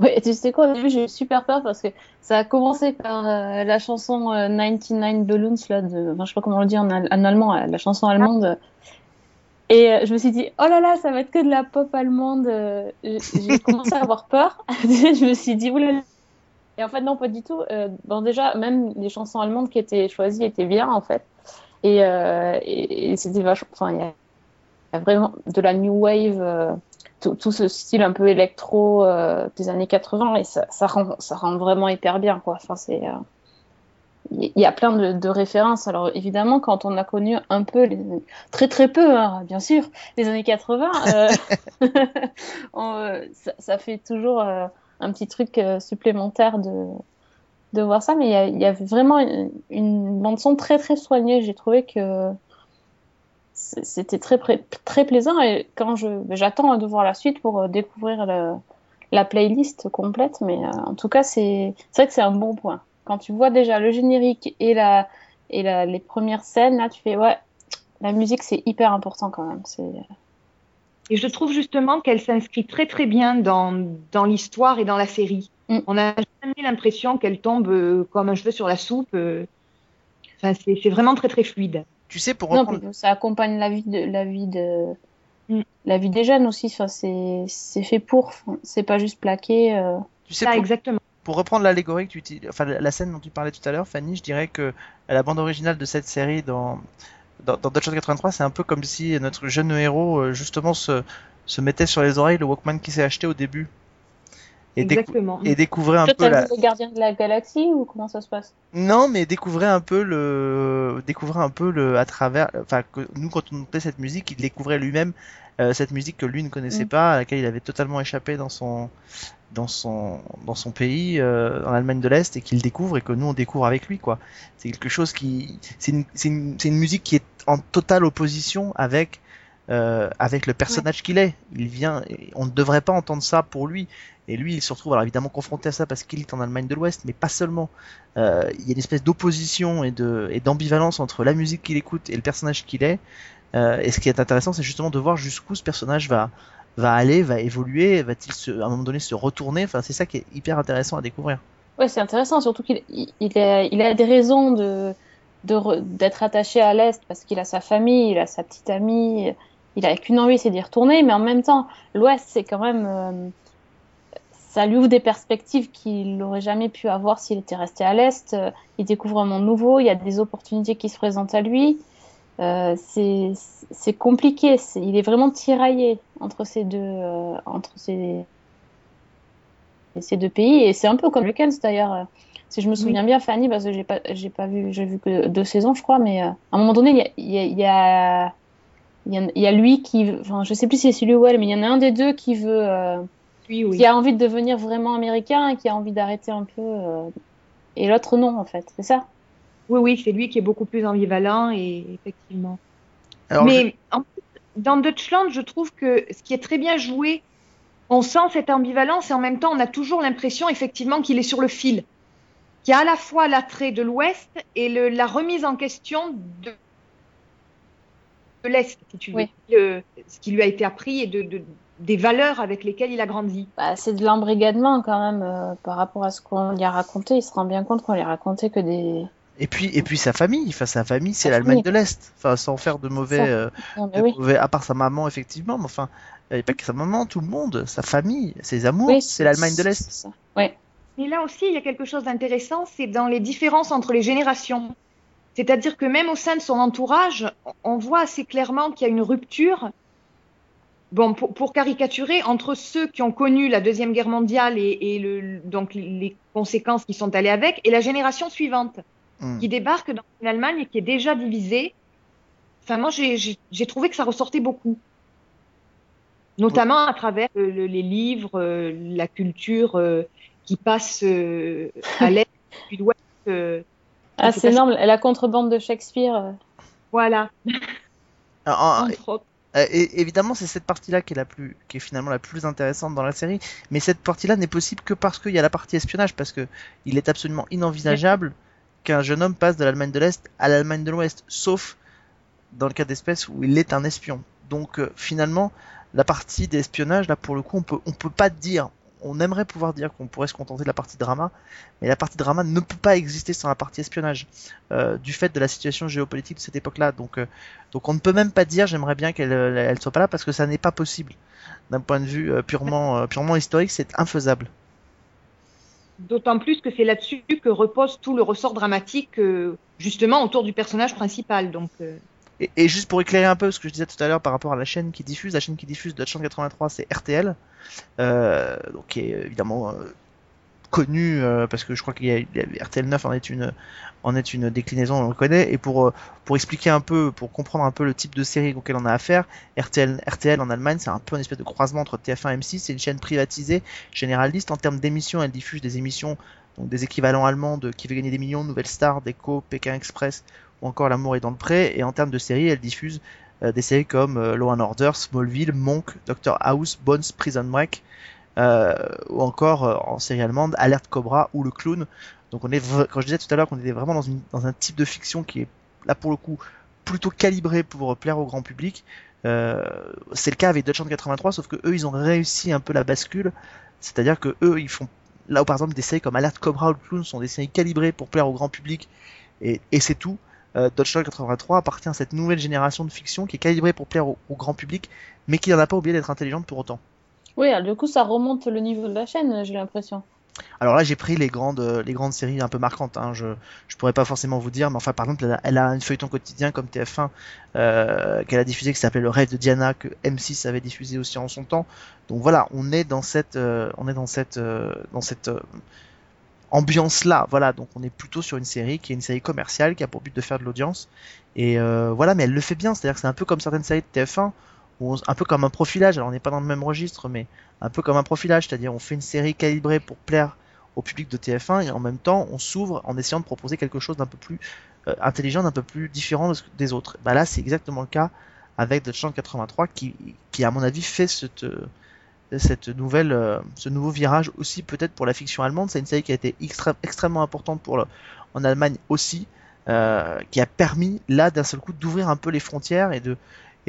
Oui, tu sais quoi, au début j'ai eu super peur parce que ça a commencé par euh, la chanson euh, 99 Balloons, là, de, enfin, je sais pas comment on le dit en, al- en allemand, la chanson allemande. Et euh, je me suis dit, oh là là, ça va être que de la pop allemande. euh, J'ai commencé à avoir peur. je me suis dit, oulala. Et en fait, non, pas du tout. Euh, bon, déjà, même les chansons allemandes qui étaient choisies étaient bien, en fait. Et, euh, et, et c'était vachement. Enfin, il y, a- vraiment de la new wave. euh, tout, tout ce style un peu électro des années 80 et ça, ça, rend, ça rend vraiment hyper bien quoi. Enfin, c'est, il y a plein de, de références. Alors évidemment, quand on a connu un peu, les, très très peu, hein, bien sûr, les années 80, euh, on, euh, ça, ça fait toujours euh, un petit truc euh, supplémentaire de, de voir ça. Mais il y, y a vraiment une, une bande son très très soignée. J'ai trouvé que c'était très, très plaisant et quand je j'attends de voir la suite pour euh, découvrir le- la playlist complète mais euh, en tout cas c'est c'est vrai que c'est un bon point quand tu vois déjà le générique et la et la, les premières scènes là tu fais ouais la musique c'est hyper important quand même c'est Et je trouve justement qu'elle s'inscrit très très bien dans, dans l'histoire et dans la série. Mm. On n'a jamais l'impression qu'elle tombe euh, comme un cheveu sur la soupe. euh. Enfin, c'est c'est vraiment très très fluide. Tu sais, pour reprendre, ça accompagne la vie de la vie de Mm. la vie des jeunes aussi enfin, c'est c'est fait pour Enfin, c'est pas juste plaqué euh. tu sais, Là, pour, exactement. Pour reprendre l'allégorie que tu utilises, enfin la scène dont tu parlais tout à l'heure, Fanny, je dirais que la bande originale de cette série dans dans, dans Dutch 83, c'est un peu comme si notre jeune héros euh, justement se se mettait sur les oreilles le Walkman qu'il s'est acheté au début et, décou- Exactement. et découvrait un Toi, peu la les gardiens de la galaxie ou comment ça se passe? Non mais découvrait un peu le découvrait un peu le à travers enfin que nous quand on montait cette musique il découvrait lui-même euh, cette musique que lui ne connaissait Mm. pas à laquelle il avait totalement échappé dans son dans son dans son pays euh, en Allemagne de l'Est et qu'il découvre et que nous on découvre avec lui quoi. C'est quelque chose qui c'est une c'est une une musique qui est en totale opposition avec euh, avec le personnage qu'il est. Il vient on ne devrait pas entendre ça pour lui. Et lui il se retrouve alors évidemment confronté à ça parce qu'il est en Allemagne de l'Ouest mais pas seulement. Euh, il y a une espèce d'opposition et de et d'ambivalence entre la musique qu'il écoute et le personnage qu'il est. Et ce qui est intéressant c'est justement de voir jusqu'où ce personnage va va aller va évoluer va-t-il se, à un moment donné se retourner? Enfin c'est ça qui est hyper intéressant à découvrir Ouais, c'est intéressant, surtout qu'il il, a, des raisons de de re- d'être attaché à l'Est parce qu'il a sa famille, il a sa petite amie, il a qu'une envie, c'est d'y retourner, mais en même temps, l'Ouest, c'est quand même, euh, ça lui ouvre des perspectives qu'il n'aurait jamais pu avoir s'il était resté à l'Est. Il découvre un monde nouveau, il y a des opportunités qui se présentent à lui. Euh, c'est compliqué, il est vraiment tiraillé entre ces deux, euh, entre ces ces deux pays et c'est un peu comme le Kens d'ailleurs. Si je me souviens bien, Fanny, parce que j'ai pas, j'ai pas vu, j'ai vu que deux saisons, je crois, mais euh, à un moment donné, il y a, y a, y a, y a- lui qui, enfin, je sais plus si c'est lui ou elle, mais il y en a un des deux qui veut, Oui, oui. qui a envie de devenir vraiment américain et qui a envie d'arrêter un peu, et l'autre non, en fait, c'est ça? Oui, oui, c'est lui qui est beaucoup plus ambivalent et effectivement. alors Mais en plus, dans Deutschland, je trouve que ce qui est très bien joué, on sent cette ambivalence et en même temps, on a toujours l'impression effectivement qu'il est sur le fil, qu'il y a à la fois l'attrait de l'Ouest et le- la remise en question de, de l'Est, si tu veux, Oui. Le- ce qui lui a été appris et de, de- des valeurs avec lesquelles il a grandi. Bah, c'est de l'embrigadement quand même euh, par rapport à ce qu'on lui a raconté. Il se rend bien compte qu'on lui a raconté que des. Et puis, et puis sa famille, enfin sa famille, c'est l'Allemagne de l'Est. Enfin, sans faire de mauvais, euh, Non, mais de oui. mauvais- à part sa maman effectivement, mais enfin, il n'y a pas que sa maman, tout le monde, sa famille, ses amours, Oui, c'est l'Allemagne de l'Est. Ouais. Mais là aussi, il y a quelque chose d'intéressant, c'est dans les différences entre les générations. C'est-à-dire que même au sein de son entourage, on- on voit assez clairement qu'il y a une rupture. Bon, pour, pour caricaturer, entre ceux qui ont connu la Deuxième Guerre mondiale et, et le, donc les conséquences qui sont allées avec, et la génération suivante, Hmm. qui débarque dans une Allemagne qui est déjà divisée. Enfin, moi, j'ai- trouvé que ça ressortait beaucoup. Notamment à travers le- les livres, euh, la culture euh, qui passe euh, à l'est, puis l'ouest. Ah, C'est énorme, la contrebande de Shakespeare. Voilà. Alors, en-. Euh, et, évidemment, c'est cette partie-là qui est la plus, qui est finalement la plus intéressante dans la série. Mais cette partie-là n'est possible que parce qu'il y a la partie espionnage, parce que il est absolument inenvisageable qu'un jeune homme passe de l'Allemagne de l'Est à l'Allemagne de l'Ouest, sauf dans le cas d'espèce où il est un espion. Donc euh, finalement, la partie d'espionnage, là pour le coup, on peut, on peut pas dire. On aimerait pouvoir dire qu'on pourrait se contenter de la partie drama, mais la partie drama ne peut pas exister sans la partie espionnage, euh, du fait de la situation géopolitique de cette époque-là. Donc euh, donc on ne peut même pas dire j'aimerais bien qu'elle elle soit pas là parce que ça n'est pas possible. D'un point de vue purement, purement historique, c'est infaisable. D'autant plus que c'est là-dessus que repose tout le ressort dramatique, euh, justement, autour du personnage principal. Euh, Et, juste pour éclairer un peu ce que je disais tout à l'heure par rapport à la chaîne qui diffuse, la chaîne qui diffuse Deutschland 83 c'est RTL, euh, donc qui est évidemment connue euh, parce que je crois qu'il y a, il y a- RTL 9 en est une en est une déclinaison, on le connaît. Et pour euh, pour expliquer un peu, pour comprendre un peu le type de série auquel on a affaire, RTL RTL en Allemagne c'est un peu une espèce de croisement entre TF1 et M6, c'est une chaîne privatisée généraliste en termes d'émissions, elle diffuse des émissions donc des équivalents allemands de Qui veut gagner des millions, Nouvelle Star, Déco, Pékin Express ou encore L'amour est dans le pré. Et en termes de séries, elle diffuse euh, des séries comme euh, Law and Order, Smallville, Monk, Doctor House, Bones, Prison Break, ou encore euh, en série allemande Alerte Cobra ou Le Clown. Donc on est, quand je disais tout à l'heure qu'on était vraiment dans, un type de fiction qui est là pour le coup plutôt calibré pour plaire au grand public. Euh, c'est le cas avec Deutschland 83, sauf que eux ils ont réussi un peu la bascule, c'est-à-dire que eux ils font là où par exemple des séries comme Alerte Cobra ou Le Clown sont des séries calibrées pour plaire au grand public et, c'est tout. Euh, Deutschland 83 appartient à cette nouvelle génération de fiction qui est calibrée pour plaire au grand public, mais qui n'en a pas oublié d'être intelligente pour autant. Oui, du coup, ça remonte le niveau de la chaîne, j'ai l'impression. Alors là, j'ai pris les grandes, euh, les grandes séries un peu marquantes. Hein. Je, je pourrais pas forcément vous dire, mais enfin, par exemple, elle a, elle a un feuilleton quotidien comme TF1 euh, qu'elle a diffusé qui s'appelait Le Rêve de Diana que M6 avait diffusé aussi en son temps. Donc voilà, on est dans cette, euh, on est dans cette, dans cette ambiance là. Voilà, donc on est plutôt sur une série qui est une série commerciale qui a pour but de faire de l'audience. Et voilà, mais elle le fait bien. C'est-à-dire que c'est un peu comme certaines séries de TF1 un peu comme un profilage. Alors on n'est pas dans le même registre, mais un peu comme un profilage, c'est-à-dire on fait une série calibrée pour plaire au public de TF1 et en même temps on s'ouvre en essayant de proposer quelque chose d'un peu plus euh, intelligent, d'un peu plus différent des autres. Bah là c'est exactement le cas avec Deutschland 83 qui, qui à mon avis fait cette, euh, nouvelle, euh, ce nouveau virage aussi peut-être pour la fiction allemande. C'est une série qui a été extrêmement importante en Allemagne aussi, qui a permis là d'un seul coup d'ouvrir un peu les frontières et de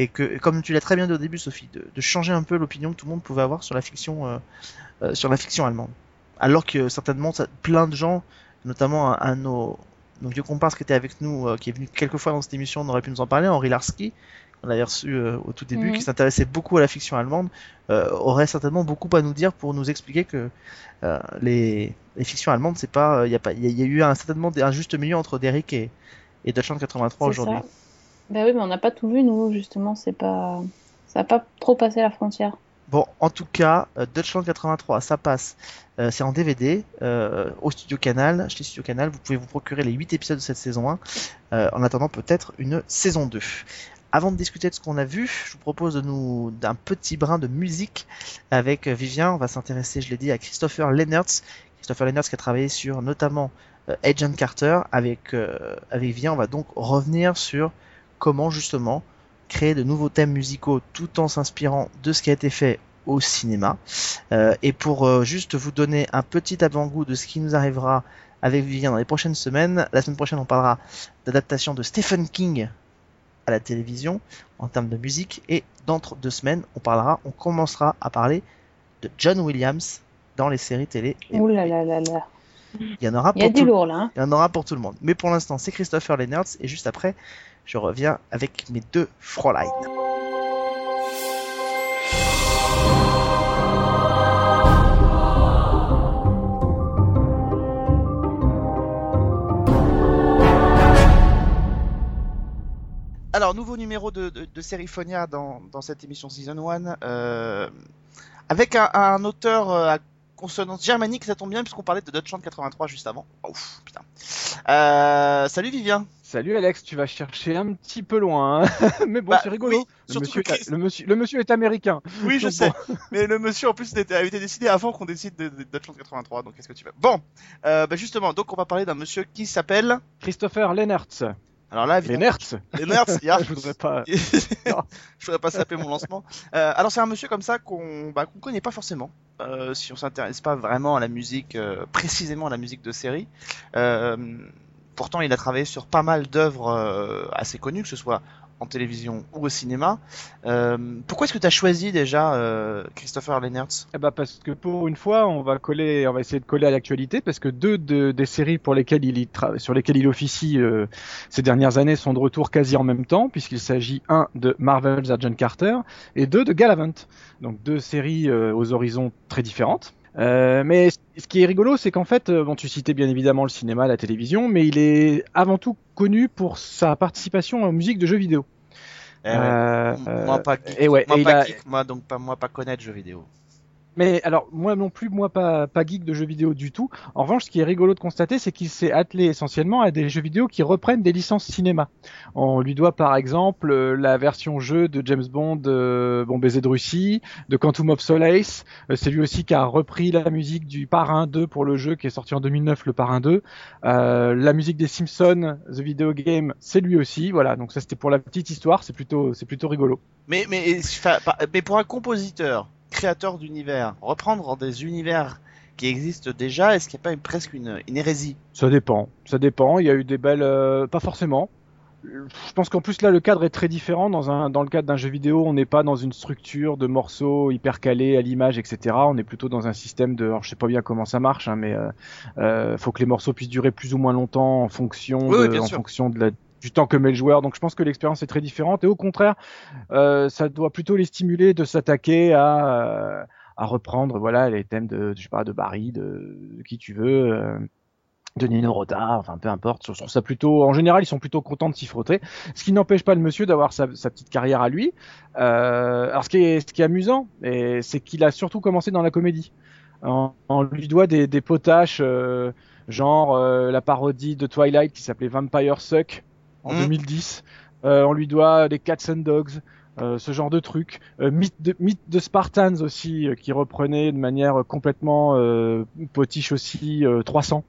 et que comme tu l'as très bien dit au début Sophie, de, de changer un peu l'opinion que tout le monde pouvait avoir sur la fiction euh, euh, sur la fiction allemande. Alors que certainement ça- plein de gens, notamment un, un de nos, nos vieux comparses qui était avec nous, euh, qui est venu quelques fois dans cette émission, on aurait pu nous en parler, Henri Larski, qu'on avait reçu euh, au tout début, Mhm. qui s'intéressait beaucoup à la fiction allemande, euh, aurait certainement beaucoup à nous dire pour nous expliquer que euh, les, les fictions allemandes, c'est pas, il y a pas, il y, a- il y a eu un, certainement un juste milieu entre Derrick et, et Deutschland 83 C'est aujourd'hui. Bah oui, mais on n'a pas tout vu, nous, justement, c'est pas... Ça n'a pas trop passé la frontière. Bon, en tout cas, euh, Deutschland 83, ça passe. Euh, c'est en DVD euh, au Studio Canal. Chez Studio Canal, vous pouvez vous procurer les 8 épisodes de cette saison 1 euh, en attendant peut-être une saison 2. Avant de discuter de ce qu'on a vu, je vous propose de nous d'un petit brin de musique avec Vivien. On va s'intéresser, je l'ai dit, à Christopher Lennertz. Christopher Lennertz qui a travaillé sur notamment Agent Carter. Avec avec Vivien, on va donc revenir sur comment justement créer de nouveaux thèmes musicaux tout en s'inspirant de ce qui a été fait au cinéma. Euh, et pour euh, juste vous donner un petit avant-goût de ce qui nous arrivera avec Vivien dans les prochaines semaines, la semaine prochaine on parlera d'adaptation de Stephen King à la télévision en termes de musique et dans deux semaines on parlera, on commencera à parler de John Williams dans les séries télé. Et Ouh là là là là. il y en aura Il y a pour du tout, lourd, là. hein. il y en aura pour tout le monde. Mais pour l'instant c'est Christopher Lennertz et juste après je reviens avec mes deux Fräulein. Alors, nouveau numéro de, de, Seriphonia dans, dans cette émission Season 1, euh, avec un, auteur euh, à consonance germanique, ça tombe bien puisqu'on parlait de Deutschland 83 juste avant. Putain. Euh, salut Vivien. Salut Alex, tu vas chercher un petit peu loin, hein. mais bon, Bah, c'est rigolo. oui, le, monsieur est, Chris- le, monsieur, le monsieur est américain. Oui, je sais. Mais le monsieur en plus avait été décidé avant qu'on décide de, de Deutschland 83, donc qu'est-ce que tu veux? Bon, euh, bah justement, donc on va parler d'un monsieur qui s'appelle. Christopher Lennertz. Alors là, évidemment, Lennertz Lennertz. Je voudrais pas. je voudrais pas saper mon lancement. Euh, alors c'est un monsieur comme ça qu'on bah, qu'on connaît pas forcément. Euh, si on s'intéresse pas vraiment à la musique, précisément à la musique de série. Euh, pourtant, il a travaillé sur pas mal d'œuvres euh, assez connues, que ce soit en télévision ou au cinéma. Euh, pourquoi est-ce que tu as choisi déjà euh, Christopher Lennertz? Eh ben parce que pour une fois, on va coller, on va essayer de coller à l'actualité parce que deux de- des séries pour lesquelles il sur lesquelles il officie ces dernières années sont de retour quasi en même temps puisqu'il s'agit un de Marvel's Agent Carter et deux de Galavant. Donc deux séries aux horizons très différentes. Euh, mais ce qui est rigolo, c'est qu'en fait, euh, bon, tu citais bien évidemment le cinéma, la télévision, mais il est avant tout connu pour sa participation aux musiques de jeux vidéo. Eh ouais. Euh, Moi pas geek, et ouais, moi et pas a- geek, moi donc pas moi pas connaître jeux vidéo. Mais alors, moi non plus, moi pas, geek de jeux vidéo du tout. En revanche, ce qui est rigolo de constater, c'est qu'il s'est attelé essentiellement à des jeux vidéo qui reprennent des licences cinéma. On lui doit par exemple euh, la version jeu de James Bond, euh, Bon baiser de Russie, de Quantum of Solace. Euh, c'est lui aussi qui a repris la musique du Parrain 2 pour le jeu qui est sorti en 2009, le Parrain 2. Euh, la musique des Simpsons, The Video Game, c'est lui aussi. Voilà, donc ça c'était pour la petite histoire, c'est plutôt, plutôt rigolo. Mais mais mais pour un compositeur, créateur d'univers, reprendre des univers qui existent déjà, est-ce qu'il n'y a pas une- presque une, une hérésie? Ça dépend, ça dépend. Il y a eu des belles, euh, pas forcément. Je pense qu'en plus là le cadre est très différent. Dans un dans le cadre d'un jeu vidéo, on n'est pas dans une structure de morceaux hyper calés à l'image, etc. On est plutôt dans un système de, alors je sais pas bien comment ça marche, hein, mais euh, euh, faut que les morceaux puissent durer plus ou moins longtemps en fonction Oui, de, oui, bien en sûr. fonction de la du temps que met le joueur. Donc je pense que l'expérience est très différente et au contraire, euh, ça doit plutôt les stimuler de s'attaquer à euh, à reprendre voilà les thèmes de je sais pas de Barry, de, qui tu veux. euh, de Nino Rota, enfin peu importe, je trouve ça plutôt, en général ils sont plutôt contents de s'y frotter, ce qui n'empêche pas le monsieur d'avoir sa, sa petite carrière à lui. Euh, alors ce qui est, ce qui est amusant, c'est qu'il a surtout commencé dans la comédie. On, on lui doit des, des potaches, euh, genre euh, la parodie de Twilight qui s'appelait Vampire Suck en. 2010. Euh, on lui doit des Cats and Dogs. euh, ce genre de trucs, euh, mythe de, mythe de Spartans aussi, euh, qui reprenait de manière complètement euh, potiche aussi euh, 300.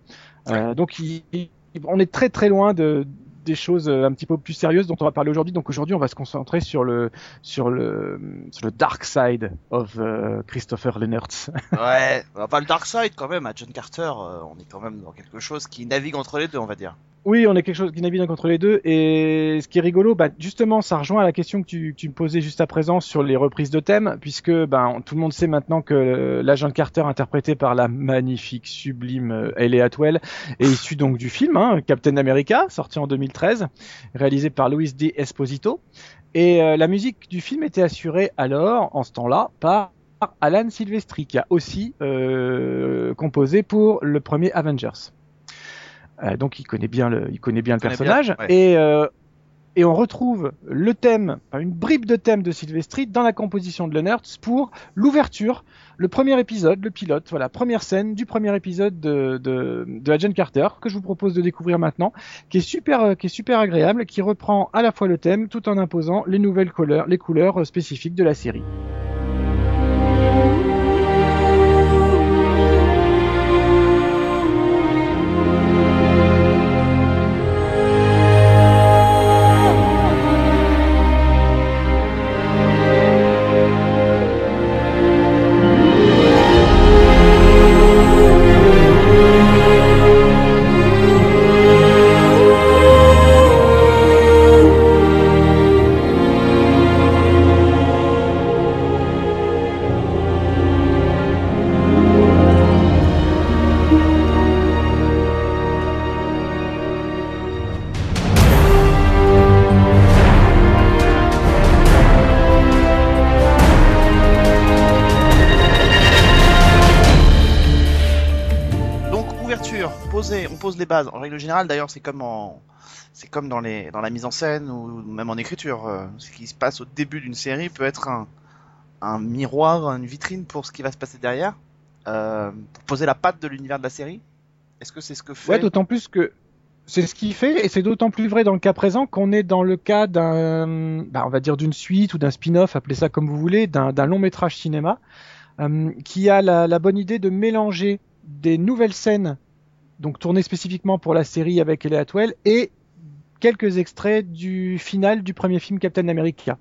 Euh, donc il- il- on est très très loin de des choses un petit peu plus sérieuses dont on va parler aujourd'hui. Donc aujourd'hui, on va se concentrer sur le sur le sur le dark side of euh, Christopher Lennertz. Ouais, enfin le Dark Side quand même, à John Carter, euh, on est quand même dans quelque chose qui navigue entre les deux, on va dire. Oui, on est quelque chose qui navigue contre les deux. Et ce qui est rigolo, bah, justement, ça rejoint à la question que tu, me posais juste à présent sur les reprises de thèmes, puisque ben, tout le monde sait maintenant que euh, l'agent Carter, interprété par la magnifique, sublime euh, Hayley Atwell, est issu donc du film hein, Captain America, sorti en 2013, réalisé par Luis D. Esposito. Et euh, la musique du film était assurée alors, en ce temps-là, par Alan Silvestri, qui a aussi composé pour le premier Avengers. Euh, donc il connaît bien le, il connaît bien le connaît personnage bien, ouais. et euh, et on retrouve le thème, une bribe de thème de Silvestri dans la composition de Lennertz pour l'ouverture, le premier épisode, le pilote, voilà, première scène du premier épisode de, de, de Agent Carter que je vous propose de découvrir maintenant, qui est super, euh, qui est super agréable, qui reprend à la fois le thème tout en imposant les nouvelles couleurs, les couleurs spécifiques de la série. Bases. En règle générale, d'ailleurs, c'est comme en, c'est comme dans la mise en scène ou même en écriture. euh, Ce qui se passe au début d'une série peut être un, miroir, une vitrine pour ce qui va se passer derrière. euh, pour poser la patte de l'univers de la série. Est-ce que c'est ce que fait d'autant plus que c'est ce qu'il fait, et c'est d'autant plus vrai dans le cas présent qu'on est dans le cas d'un, bah, on va dire d'une suite ou d'un spin-off, appelez ça comme vous voulez, d'un long métrage cinéma, euh, qui a la bonne idée de mélanger des nouvelles scènes, donc tournées spécifiquement pour la série avec Elliot Atwell, et quelques extraits du final du premier film Captain America.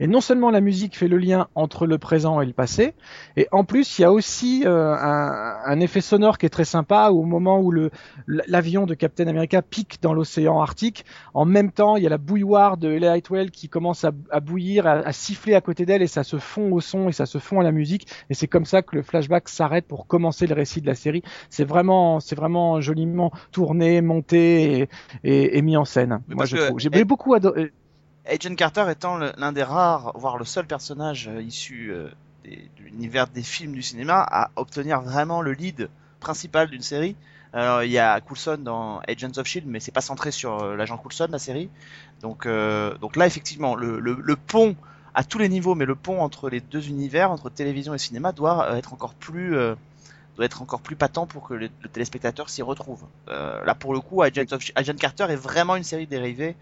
Et non seulement la musique fait le lien entre le présent et le passé, et en plus il y a aussi euh, un, un effet sonore qui est très sympa au moment où le l'avion de Captain America pique dans l'océan Arctique. En même temps, il y a la bouilloire de Ellie Whitwell qui commence à, à bouillir, à, à siffler à côté d'elle, et ça se fond au son et ça se fond à la musique. Et c'est comme ça que le flashback s'arrête pour commencer le récit de la série. C'est vraiment, c'est vraiment joliment tourné, monté et, et, et mis en scène. Mais Moi. J'ai beaucoup adoré. Agent Carter étant l'un des rares, voire le seul personnage euh, issu euh, des- de l'univers des films du cinéma à obtenir vraiment le lead principal d'une série. Il y a Coulson dans Agents of Shield, mais c'est pas centré sur euh, l'agent Coulson la série. Donc, donc là effectivement, le, pont à tous les niveaux, mais le pont entre les deux univers, entre télévision et cinéma, doit être encore plus doit être encore plus patent pour que le, téléspectateur s'y retrouve. Là pour le coup, of, Agent Carter est vraiment une série dérivée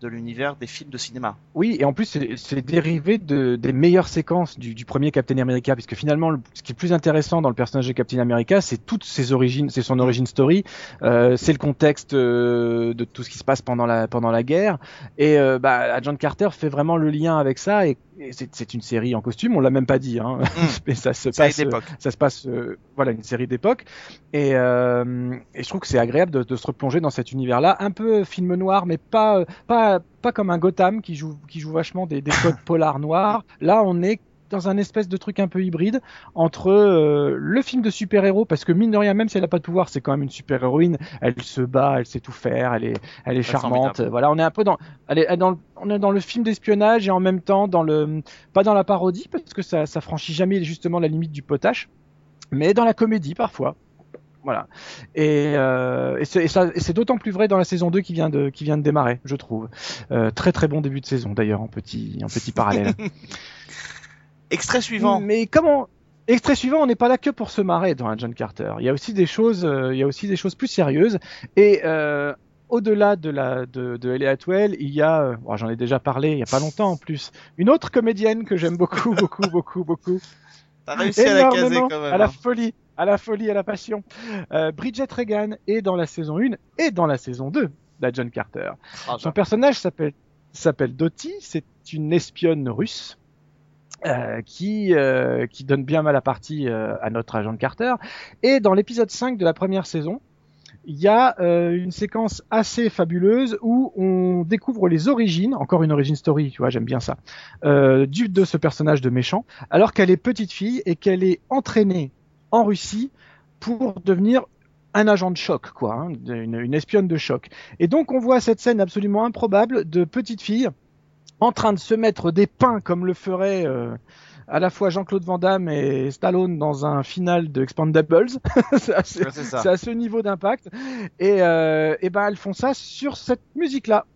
de l'univers des films de cinéma. Oui, et en plus, c'est- dérivé de, des meilleures séquences du, du premier Captain America, puisque finalement, le- ce qui est plus intéressant dans le personnage de Captain America, c'est toutes ses origines, c'est son origin story, euh, c'est le contexte euh, de tout ce qui se passe pendant la pendant la guerre, et euh, bah, Agent Carter fait vraiment le lien avec ça, et, et c'est une série en costume, on l'a même pas dit, hein, mais ça se passe d'époque. ça se passe euh, voilà une série d'époque et, euh, et je trouve que c'est agréable de, de se replonger dans cet univers là un peu film noir mais pas euh, pas pas comme un Gotham qui joue qui joue vachement des, des codes polars noirs. Là on est dans un espèce de truc un peu hybride entre euh, le film de super-héros parce que mine de rien même si elle a pas de pouvoir c'est quand même une super-héroïne. Elle se bat elle sait tout faire elle est elle est charmante. Voilà on est un peu dans elle est dans le- on est dans le film d'espionnage et en même temps dans le pas dans la parodie parce que ça ça franchit jamais justement la limite du potache mais dans la comédie parfois. Voilà. Et, euh, et c'est d'autant plus vrai dans la saison 2 qui vient de, qui vient de démarrer, je trouve. Euh, très très bon début de saison d'ailleurs, en petit, en petit parallèle. Extrait suivant. Mais comment Extrait suivant, on n'est pas là que pour se marrer dans un John Carter. Il y a aussi des choses, euh, il y a aussi des choses plus sérieuses. Et au-delà de la de, de Ellie Atwell, il y a, bon, j'en ai déjà parlé il y a pas longtemps en plus, une autre comédienne que j'aime beaucoup, beaucoup, beaucoup, beaucoup. T'as réussi à la caser quand même. à la hein. folie, à la folie, à la passion. Euh, Bridget Regan est dans la saison 1 et dans la saison 2 de John Carter. Ah, Son personnage s'appelle s'appelle Dottie, c'est une espionne russe. euh, qui, euh, qui donne bien mal à partie euh, à notre agent Carter. Et dans l'épisode 5 de la première saison, il y a une séquence assez fabuleuse où on découvre les origines, encore une origin story, tu vois, j'aime bien ça, du, de ce personnage de méchant, alors qu'elle est petite fille et qu'elle est entraînée en Russie pour devenir un agent de choc, quoi, hein, une, une espionne de choc. Et donc on voit cette scène absolument improbable de petite fille en train de se mettre des pains comme le ferait euh, à la fois Jean-Claude Van Damme et Stallone dans un final de Expandables. Ouais, c'est à ce niveau d'impact. Et, euh, et ben elles font ça sur cette musique-là.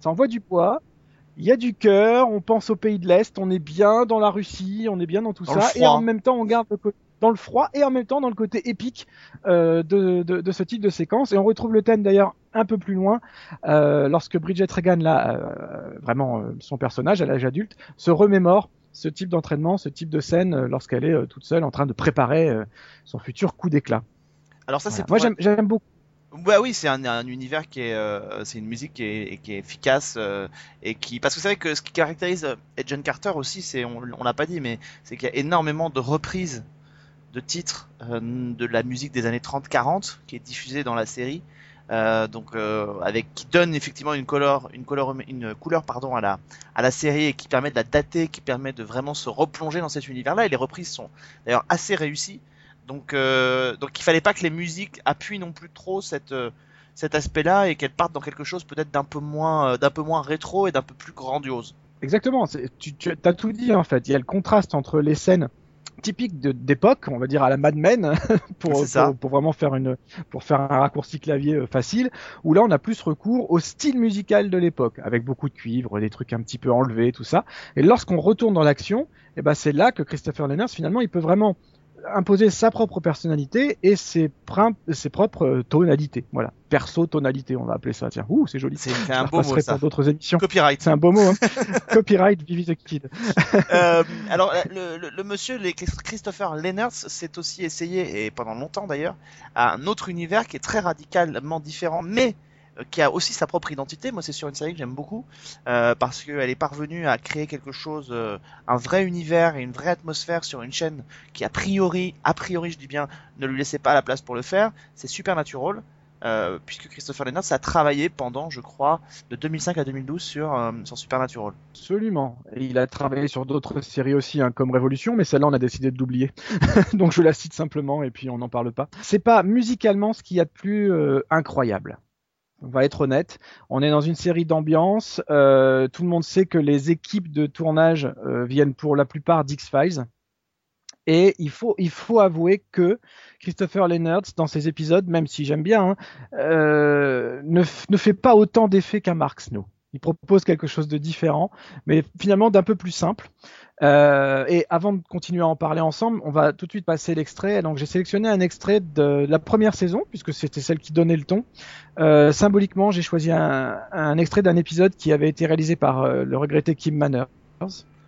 Ça envoie du poids. il y a du cœur, on pense au pays de l'Est, on est bien dans la Russie, on est bien dans tout Dans ça, et en même temps on garde le côté dans le froid et en même temps dans le côté épique euh, de, de, de ce type de séquence. Et on retrouve le thème d'ailleurs un peu plus loin euh, lorsque Bridget Regan, là, euh, vraiment son personnage à l'âge adulte, se remémore ce type d'entraînement, ce type de scène lorsqu'elle est toute seule en train de préparer son futur coup d'éclat. Alors ça, c'est. Moi j'aime beaucoup. Bah oui, c'est un, un univers qui est, euh, c'est une musique qui est, efficace euh, et qui, parce que vous savez que ce qui caractérise euh, Agent Carter aussi, c'est, on, on l'a pas dit, mais c'est qu'il y a énormément de reprises de titres euh, de la musique des années 30-40 qui est diffusée dans la série, euh, donc euh, avec qui donne effectivement une couleur, une couleur, une couleur pardon à la à la série et qui permet de la dater, qui permet de vraiment se replonger dans cet univers-là. Et les reprises sont d'ailleurs assez réussies. Donc, euh, donc il fallait pas que les musiques appuient non plus trop cette, euh, cet aspect-là et qu'elles partent dans quelque chose peut-être d'un peu moins, euh, d'un peu moins rétro et d'un peu plus grandiose. Exactement, tu, tu as tout dit en fait. Il y a le contraste entre les scènes typiques d'époque, on va dire à la Mad Men, pour, pour vraiment faire une, pour faire un raccourci clavier euh, facile, où là on a plus recours au style musical de l'époque, avec beaucoup de cuivre, des trucs un petit peu enlevés, tout ça. Et lorsqu'on retourne dans l'action, eh ben c'est là que Christopher Lenners finalement il peut vraiment imposer sa propre personnalité et ses, propres euh, tonalités. Voilà, perso tonalité, on va appeler ça. Tiens, ouh, c'est joli. C'est un beau mot ça. d'autres émissions. Copyright. C'est un beau mot. Hein. Copyright, Vivi the Kid. Euh, alors le, le, le monsieur Christopher Lenners s'est aussi essayé et pendant longtemps d'ailleurs à un autre univers qui est très radicalement différent, mais euh, qui a aussi sa propre identité. Moi, c'est sur une série que j'aime beaucoup euh, parce qu'elle est parvenue à créer quelque chose, euh, un vrai univers et une vraie atmosphère sur une chaîne qui a priori, a priori, je dis bien, ne lui laissait pas la place pour le faire. C'est Supernatural. Euh, puisque Christopher Lenners a travaillé pendant, je crois, de 2005 à 2012 sur, euh, sur Supernatural. Absolument. Et il a travaillé sur d'autres séries aussi, hein, comme Révolution, mais celle-là, on a décidé de l'oublier. Donc je la cite simplement et puis on n'en parle pas. C'est pas musicalement ce qu'il y a de plus euh, incroyable. On va être honnête. On est dans une série d'ambiance. euh, tout le monde sait que les équipes de tournage euh, viennent pour la plupart d'X-Files. Et il faut, il faut avouer que Christopher Leonard, dans ses épisodes, même si j'aime bien, hein, euh, ne, ne fait pas autant d'effets qu'un Mark Snow. Il propose quelque chose de différent, mais finalement d'un peu plus simple. Euh, et avant de continuer à en parler ensemble, on va tout de suite passer l'extrait. Donc j'ai sélectionné un extrait de la première saison, puisque c'était celle qui donnait le ton. Euh, symboliquement, j'ai choisi un, un extrait d'un épisode qui avait été réalisé par euh, le regretté Kim Manners,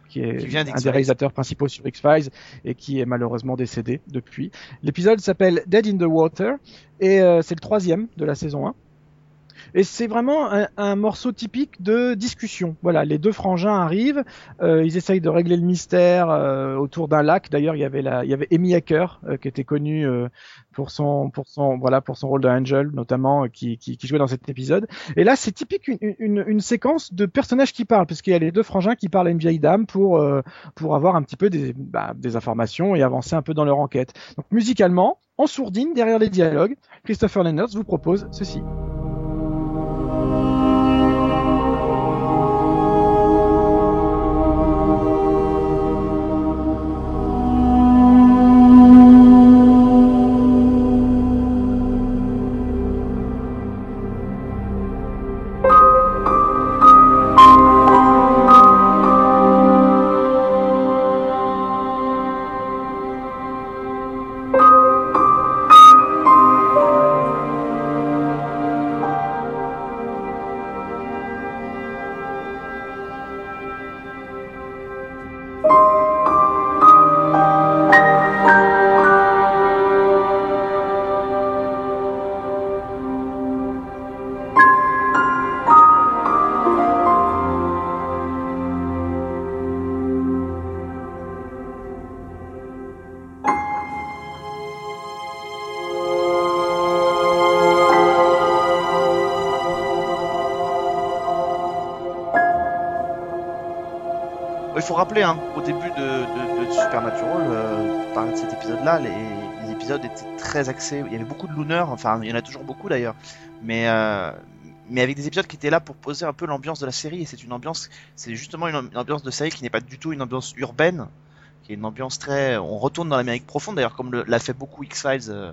qui est Qui vient un des réalisateurs principaux sur X-Files et qui est malheureusement décédé depuis. L'épisode s'appelle Dead in the Water et euh, c'est le troisième de la saison 1. Et c'est vraiment un, morceau typique de discussion. Voilà, les deux frangins arrivent, euh, ils essayent de régler le mystère euh, autour d'un lac. D'ailleurs, il y avait la, il y avait Amy Hacker euh, qui était connue euh, pour son, rôle d'Angel notamment, euh, qui, jouait dans cet épisode. Et là, c'est typique une, séquence de personnages qui parlent, puisqu'il y a les deux frangins qui parlent à une vieille dame pour pour avoir un petit peu des, bah, des informations et avancer un peu dans leur enquête. Donc musicalement, en sourdine derrière les dialogues, Christopher Lenners vous propose ceci. Il faut rappeler, hein, au début de, Supernatural, euh, par cet épisode-là, les, épisodes étaient très axés. Il y avait beaucoup de Lunar, enfin, il y en a toujours beaucoup d'ailleurs, mais euh, mais avec des épisodes qui étaient là pour poser un peu l'ambiance de la série. Et c'est une ambiance, c'est justement une, ambiance de série qui n'est pas du tout une ambiance urbaine, qui est une ambiance très. On retourne dans l'Amérique profonde, d'ailleurs, comme l'a fait beaucoup X Files. Euh, euh,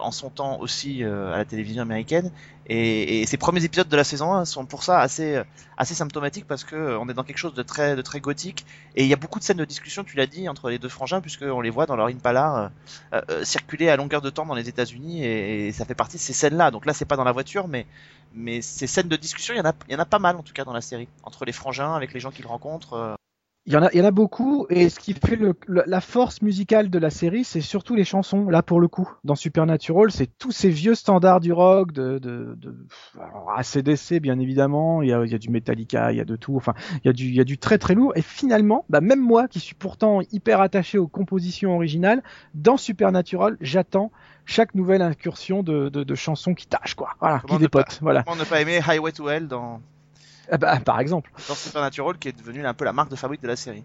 en son temps aussi euh, à la télévision américaine. Et, et ces premiers épisodes de la saison 1 sont pour ça assez, assez symptomatiques parce que euh, on est dans quelque chose de très, de très gothique. Et il y a beaucoup de scènes de discussion, tu l'as dit, entre les deux frangins, puisqu'on les voit dans leur Impala euh, euh, circuler à longueur de temps dans les États-Unis. Et, et ça fait partie de ces scènes-là. Donc là, c'est pas dans la voiture, mais, mais ces scènes de discussion, il y, en a, il y en a pas mal en tout cas dans la série. Entre les frangins, avec les gens qu'ils rencontrent. Il y, en a, il y en a beaucoup, et ce qui fait le- le- la force musicale de la série, c'est surtout les chansons. Là, pour le coup, dans Supernatural, c'est tous ces vieux standards du rock, de, de, de alors, ACDC, bien évidemment. Il y a, il y a du Metallica, il y a de tout. Enfin, il y a du, il y a du très très lourd. Et finalement, bah, même moi, qui suis pourtant hyper attaché aux compositions originales, dans Supernatural, j'attends chaque nouvelle incursion de, de, de chansons qui tâchent, quoi. Voilà, Comment qui pas- dépotent. Voilà. Comment ne pas aimer Highway to Hell dans, Ah bah, par exemple. dans Supernatural, qui est devenu un peu la marque de fabrique de la série.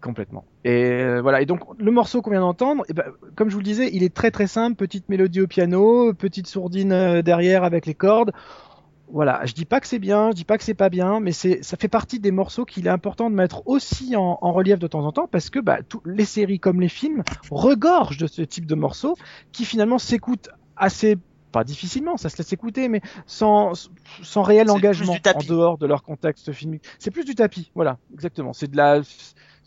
Complètement. Et euh, voilà. Et donc le morceau qu'on vient d'entendre, eh ben, comme je vous le disais, il est très très simple, petite mélodie au piano, petite sourdine euh, derrière avec les cordes. Voilà. Je dis pas que c'est bien, je dis pas que c'est pas bien, mais c'est ça fait partie des morceaux qu'il est important de mettre aussi en, en relief de temps en temps parce que bah, les séries comme les films regorgent de ce type de morceaux qui finalement s'écoutent assez pas difficilement, ça se laisse écouter, mais sans, sans réel engagement en dehors de leur contexte filmique. C'est plus du tapis, voilà, exactement. C'est de la,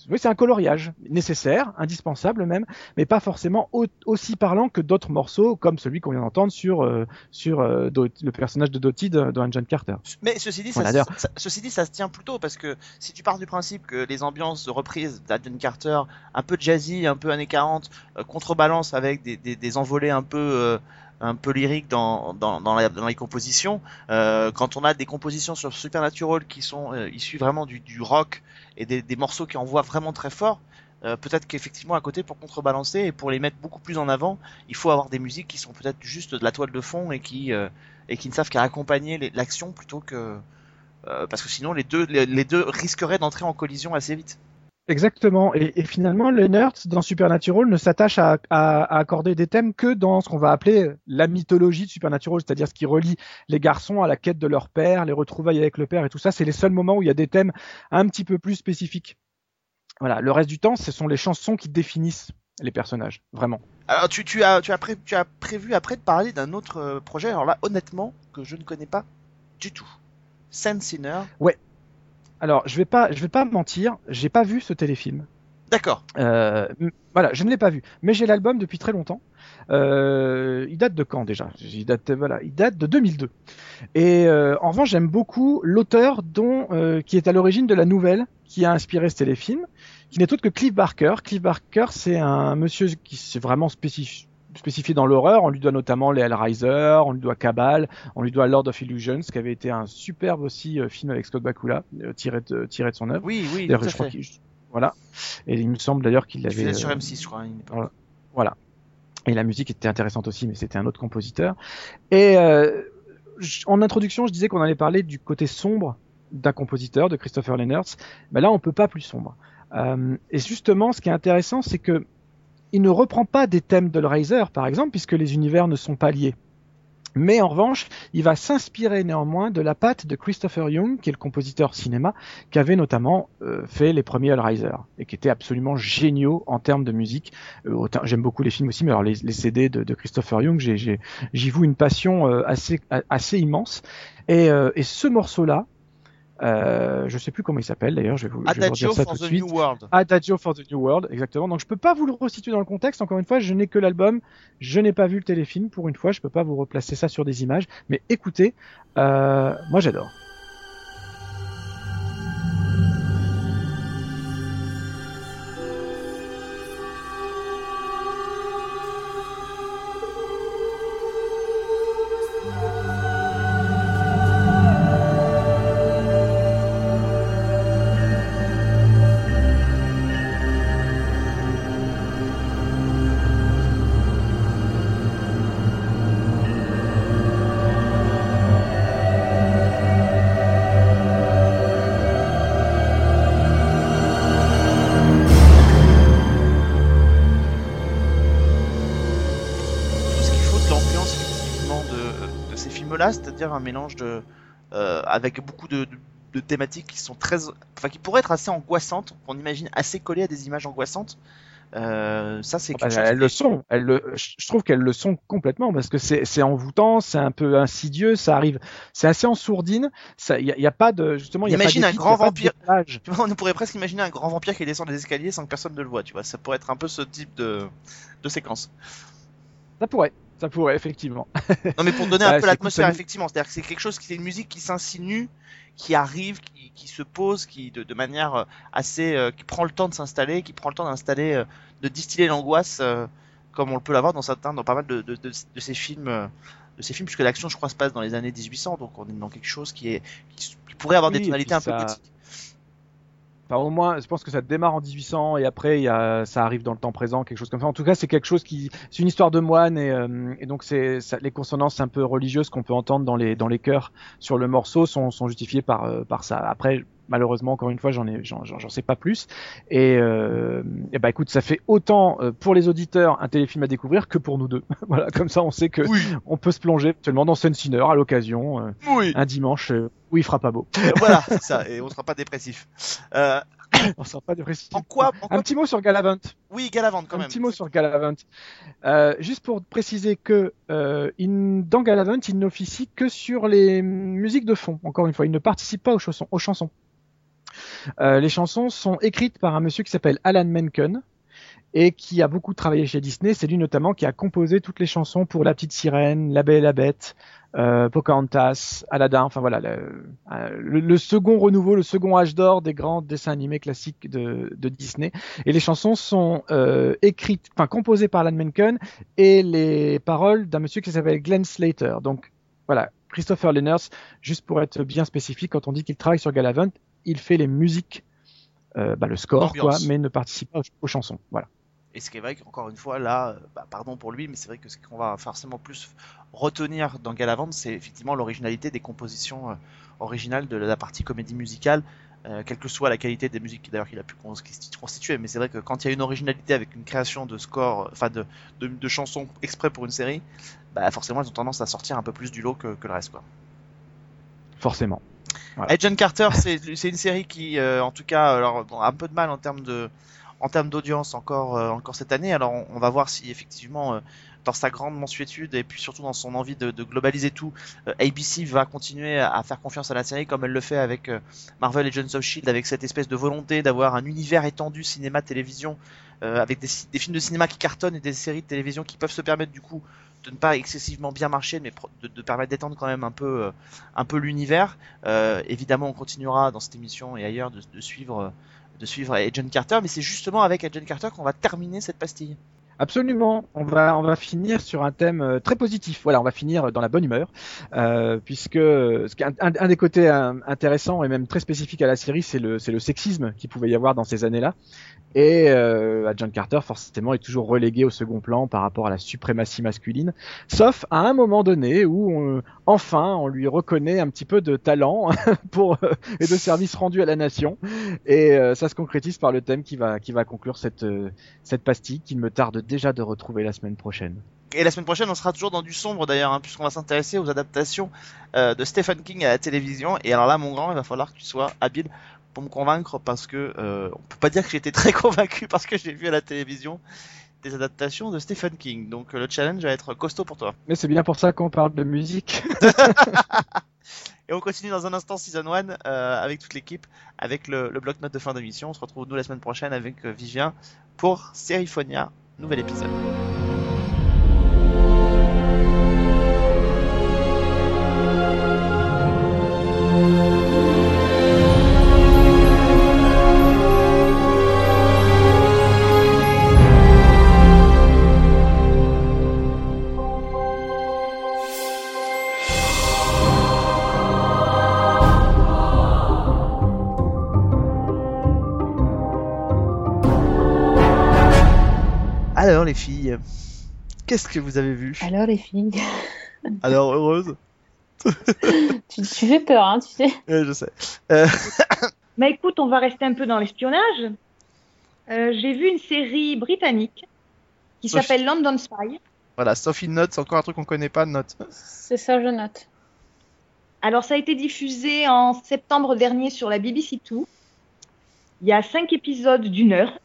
oui, c'est un coloriage nécessaire, indispensable même, mais pas forcément au- aussi parlant que d'autres morceaux, comme celui qu'on vient d'entendre sur euh, sur euh, le personnage de Dottie de, de John Carter. Mais ceci dit, ça, Voilà, d'ailleurs. ça- ceci dit, ça se tient plutôt parce que si tu pars du principe que les ambiances de reprise d'Adrian Carter, un peu jazzy, un peu années 40, euh, contrebalance avec des, des, des envolées un peu euh, un peu lyriques dans, dans, dans, les compositions, euh, quand on a des compositions sur Supernatural qui sont euh, issues vraiment du, rock et des, morceaux qui envoient vraiment très fort, euh, peut-être qu'effectivement à côté pour contrebalancer et pour les mettre beaucoup plus en avant, il faut avoir des musiques qui sont peut-être juste de la toile de fond et qui euh, et qui ne savent qu'à accompagner l'action plutôt que parce que sinon les deux les deux risqueraient d'entrer en collision assez vite. Exactement. Et, et finalement, Leonard, dans Supernatural, ne s'attache à, à- à accorder des thèmes que dans ce qu'on va appeler la mythologie de Supernatural, c'est-à-dire ce qui relie les garçons à la quête de leur père, les retrouvailles avec le père et tout ça. C'est les seuls moments où il y a des thèmes un petit peu plus spécifiques. Voilà. Le reste du temps, ce sont les chansons qui définissent les personnages, vraiment. Alors tu, tu as tu as pré- tu as prévu après de parler d'un autre euh, projet alors là honnêtement que je ne connais pas du tout. Sand Sinner. Alors, je vais pas, je vais pas mentir, j'ai pas vu ce téléfilm. D'accord. Euh, voilà, je ne l'ai pas vu, mais j'ai l'album depuis très longtemps. Euh, il date de quand déjà? Il date, voilà, il date de 2002. Et euh, en revanche, j'aime beaucoup l'auteur dont euh, qui est à l'origine de la nouvelle qui a inspiré ce téléfilm, qui n'est autre que Cliff Barker. Cliff Barker, c'est un monsieur qui s'est vraiment spécifié spécifié dans l'horreur, on lui doit notamment les Hellraiser, on lui doit Cabal, on lui doit Lord of Illusions, qui avait été un superbe aussi euh, film avec Scott Bakula, euh, tiré de, tiré de son œuvre. Oui oui. Tout à je crois fait. voilà. Et il me semble d'ailleurs qu'il Il avait faisait sur euh, M6 je crois. voilà. Voilà. Et la musique était intéressante aussi, mais c'était un autre compositeur. Et euh, en introduction, je disais qu'on allait parler du côté sombre d'un compositeur, de Christopher Lennertz. Mais là, on peut pas plus sombre. Euh, et justement, ce qui est intéressant, c'est que il ne reprend pas des thèmes de par exemple, puisque les univers ne sont pas liés. Mais en revanche, il va s'inspirer néanmoins de la patte de Christopher Young, qui est le compositeur cinéma, qui avait notamment euh, fait les premiers Hellraiser, et qui était absolument géniaux en termes de musique. Euh, J'aime beaucoup les films aussi, mais alors les, CD de, Christopher Young, j'y voue une passion euh, assez, immense. Et, et ce morceau-là, euh, je sais plus comment il s'appelle d'ailleurs, je vais vous, je vais vous Adagio redire ça for tout de the suite. New World. Adagio for the New World, exactement. Donc je peux pas vous le resituer dans le contexte. Encore une fois, je n'ai que l'album, je n'ai pas vu le téléfilm. Pour une fois, je peux pas vous replacer ça sur des images. Mais écoutez, euh, moi j'adore. Un mélange de euh, avec beaucoup de, de, de thématiques qui sont très, enfin qui pourraient être assez angoissantes, qu'on imagine assez collées à des images angoissantes, Euh, ça, c'est quelque chose elles le sont. Elles le, je trouve qu'elles le sont complètement parce que c'est envoûtant, c'est un peu insidieux, ça arrive, c'est assez en sourdine. Il y, a- pas de justement, y a Imagine pas un grand vampire. Tu vois, on pourrait presque imaginer un grand vampire qui descend des escaliers sans que personne ne le voit, tu vois. Ça pourrait être un peu ce type de, de séquence. Ça pourrait, ça pourrait effectivement. Non, mais pour donner un Ouais, peu l'atmosphère, cool, effectivement. C'est-à-dire que c'est quelque chose qui, c'est une musique qui s'insinue, qui arrive, qui, qui se pose, qui de, de manière euh, assez, euh, qui prend le temps de s'installer, qui prend le temps d'installer, euh, de distiller l'angoisse, euh, comme on le peut l'avoir dans certains, dans pas mal de, de, de, de ces films, euh, de ces films, puisque l'action, je crois, se passe dans les années 1800, donc on est dans quelque chose qui est, qui, qui pourrait avoir Oui, des tonalités un peu gothiques. Au moins, je pense que ça démarre en 1800 et après, ça arrive dans le temps présent, quelque chose comme ça. En tout cas, c'est quelque chose qui, c'est une histoire de moine et, euh, donc les consonances un peu religieuses qu'on peut entendre dans les dans chœurs sur le morceau sont, sont justifiées par euh, par ça. Après, malheureusement, encore une fois, j'en ai j'en j'en- j'en sais pas plus. Et, euh, et bah écoute, ça fait autant euh, pour les auditeurs un téléfilm à découvrir que pour nous deux. voilà, comme ça, on sait que Oui, on peut se plonger actuellement dans Sunsinner à l'occasion euh, oui. un dimanche où il fera pas beau. voilà, c'est ça, et on sera pas dépressif. Euh, on sera pas précis. en quoi, en quoi Un petit mot sur Galavant. Oui, Galavant quand un même. petit mot sur Galavant. Euh, juste pour préciser que euh, dans Galavant, il n'officie que sur les musiques de fond. Encore une fois, il ne participe pas aux chansons. Aux chansons. Euh, les chansons sont écrites par un monsieur qui s'appelle Alan Menken et qui a beaucoup travaillé chez Disney. C'est lui notamment qui a composé toutes les chansons pour La Petite Sirène, La Belle et la Bête, euh, Pocahontas, Aladdin. Enfin voilà, le, euh, le- le second renouveau, le second âge d'or des grands dessins animés classiques de, Disney. Et les chansons sont écrites, enfin composées par Alan Menken et les paroles d'un monsieur qui s'appelle Glenn Slater. Donc voilà, Christopher Lenners, juste pour être bien spécifique, quand on dit qu'il travaille sur Galavant, il fait les musiques, euh, bah, le score, quoi, mais ne participe pas aux, chansons. Voilà. Et ce qui est vrai qu'encore une fois, là, euh, bah, pardon pour lui, mais c'est vrai que ce qu'on va forcément plus retenir dans Galavant, c'est effectivement l'originalité des compositions euh, originales de la partie comédie musicale, euh, quelle que soit la qualité des musiques d'ailleurs qu'il a pu cons- constituer. Mais c'est vrai que quand il y a une originalité avec une création de score, enfin de, de, de chansons exprès pour une série, bah forcément elles ont tendance à sortir un peu plus du lot que, que le reste, quoi. Forcément. Voilà. Agent Carter, c'est une série qui, euh, en tout cas, alors, a un peu de mal en termes de, en termes d'audience encore, euh, encore cette année. Alors, on, on va voir si effectivement, euh, dans sa grande mensuétude et puis surtout dans son envie de, globaliser tout, euh, ABC va continuer à, faire confiance à la série comme elle le fait avec euh, Marvel Agents of Shield, avec cette espèce de volonté d'avoir un univers étendu cinéma-télévision, euh, avec des, films de cinéma qui cartonnent et des séries de télévision qui peuvent se permettre du coup de ne pas excessivement bien marcher, mais de, permettre d'étendre quand même un peu, euh, peu l'univers. Évidemment, on continuera dans cette émission et ailleurs de, suivre, de suivre Agent Carter, mais c'est justement avec Agent Carter qu'on va terminer cette pastille. Absolument. On va, on va finir sur un thème euh, très positif. Voilà, on va finir dans la bonne humeur, euh, puisque ce qui un, des côtés euh, intéressants et même très spécifiques à la série, c'est le, c'est le sexisme qu'il pouvait y avoir dans ces années-là. Et euh, Agent Carter, forcément, est toujours relégué au second plan par rapport à la suprématie masculine, sauf à un moment donné où, on- enfin, on lui reconnaît un petit peu de talent pour euh, et de service rendu à la nation. Et euh, ça se concrétise par le thème qui va, qui va conclure cette, euh, cette pastille qu'il me tarde déjà de retrouver la semaine prochaine. Et la semaine prochaine, on sera toujours dans du sombre d'ailleurs, hein, puisqu'on va s'intéresser aux adaptations euh, de Stephen King à la télévision. Et alors là, mon grand, il va falloir que tu sois habile pour me convaincre, parce que euh, on peut pas dire que j'ai été très convaincu parce que j'ai vu à la télévision des adaptations de Stephen King. Donc euh, le challenge va être costaud pour toi. Mais c'est bien pour ça qu'on parle de musique. Et on continue dans un instant Season 1 euh, avec toute l'équipe, avec le, le bloc-notes de fin d'émission. On se retrouve nous la semaine prochaine avec euh, Vivien pour Seriphonia, nouvel épisode. Filles, qu'est-ce que vous avez vu? Alors les filles, Alors heureuse tu, tu fais peur, hein, tu sais. Ouais, Je sais. Euh, Mais écoute, on va rester un peu dans l'espionnage. Euh, J'ai vu une série britannique qui Sophie. s'appelle London Spy. voilà, Sophie Note, c'est encore un truc qu'on connaît pas, Note. C'est ça, je note. Alors, ça a été diffusé en septembre dernier sur la BBC Two. Il y a cinq épisodes d'une heure.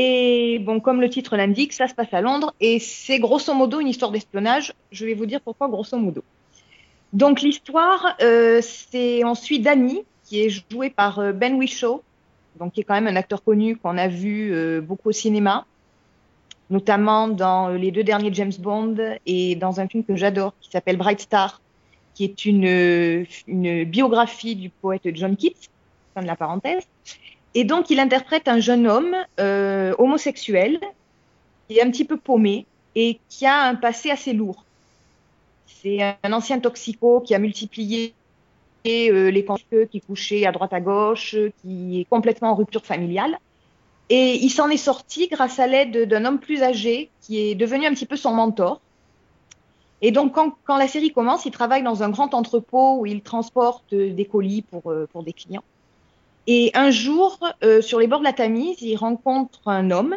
Et bon, comme le titre l'indique, ça se passe à Londres et c'est grosso modo une histoire d'espionnage. Je vais vous dire pourquoi grosso modo. Donc l'histoire, euh, c'est on suit Danny qui est joué par euh, Ben Whishaw, donc qui est quand même un acteur connu qu'on a vu euh, beaucoup au cinéma, notamment dans les deux derniers James Bond et dans un film que j'adore qui s'appelle Bright Star, qui est une, une biographie du poète John Keats, fin de la parenthèse. Et donc il interprète un jeune homme euh, homosexuel qui est un petit peu paumé et qui a un passé assez lourd. C'est un ancien toxico qui a multiplié euh, les conflits, qui couchait à droite à gauche, qui est complètement en rupture familiale. Et il s'en est sorti grâce à l'aide d'un homme plus âgé qui est devenu un petit peu son mentor. Et donc, quand, la série commence, il travaille dans un grand entrepôt où il transporte des colis pour, euh, pour des clients. Et un jour, euh, sur les bords de la Tamise, il rencontre un homme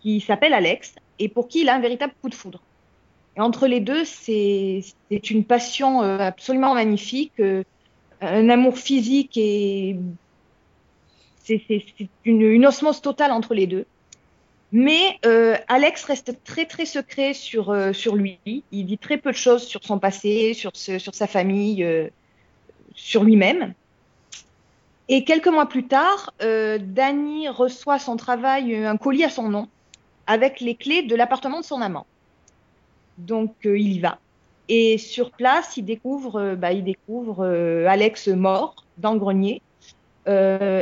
qui s'appelle Alex et pour qui il a un véritable coup de foudre. Entre les deux, c'est une passion euh, absolument magnifique, euh, un amour physique et c'est une, une, osmose totale entre les deux. Mais Alex reste très très secret sur lui. Il dit très peu de choses sur son passé, sur sa famille, sur lui-même. Et quelques mois plus tard, euh, Danny reçoit son travail, un colis à son nom, avec les clés de l'appartement de son amant. Donc euh, il y va. Et sur place, il découvre, bah, il découvre Alex mort dans le grenier,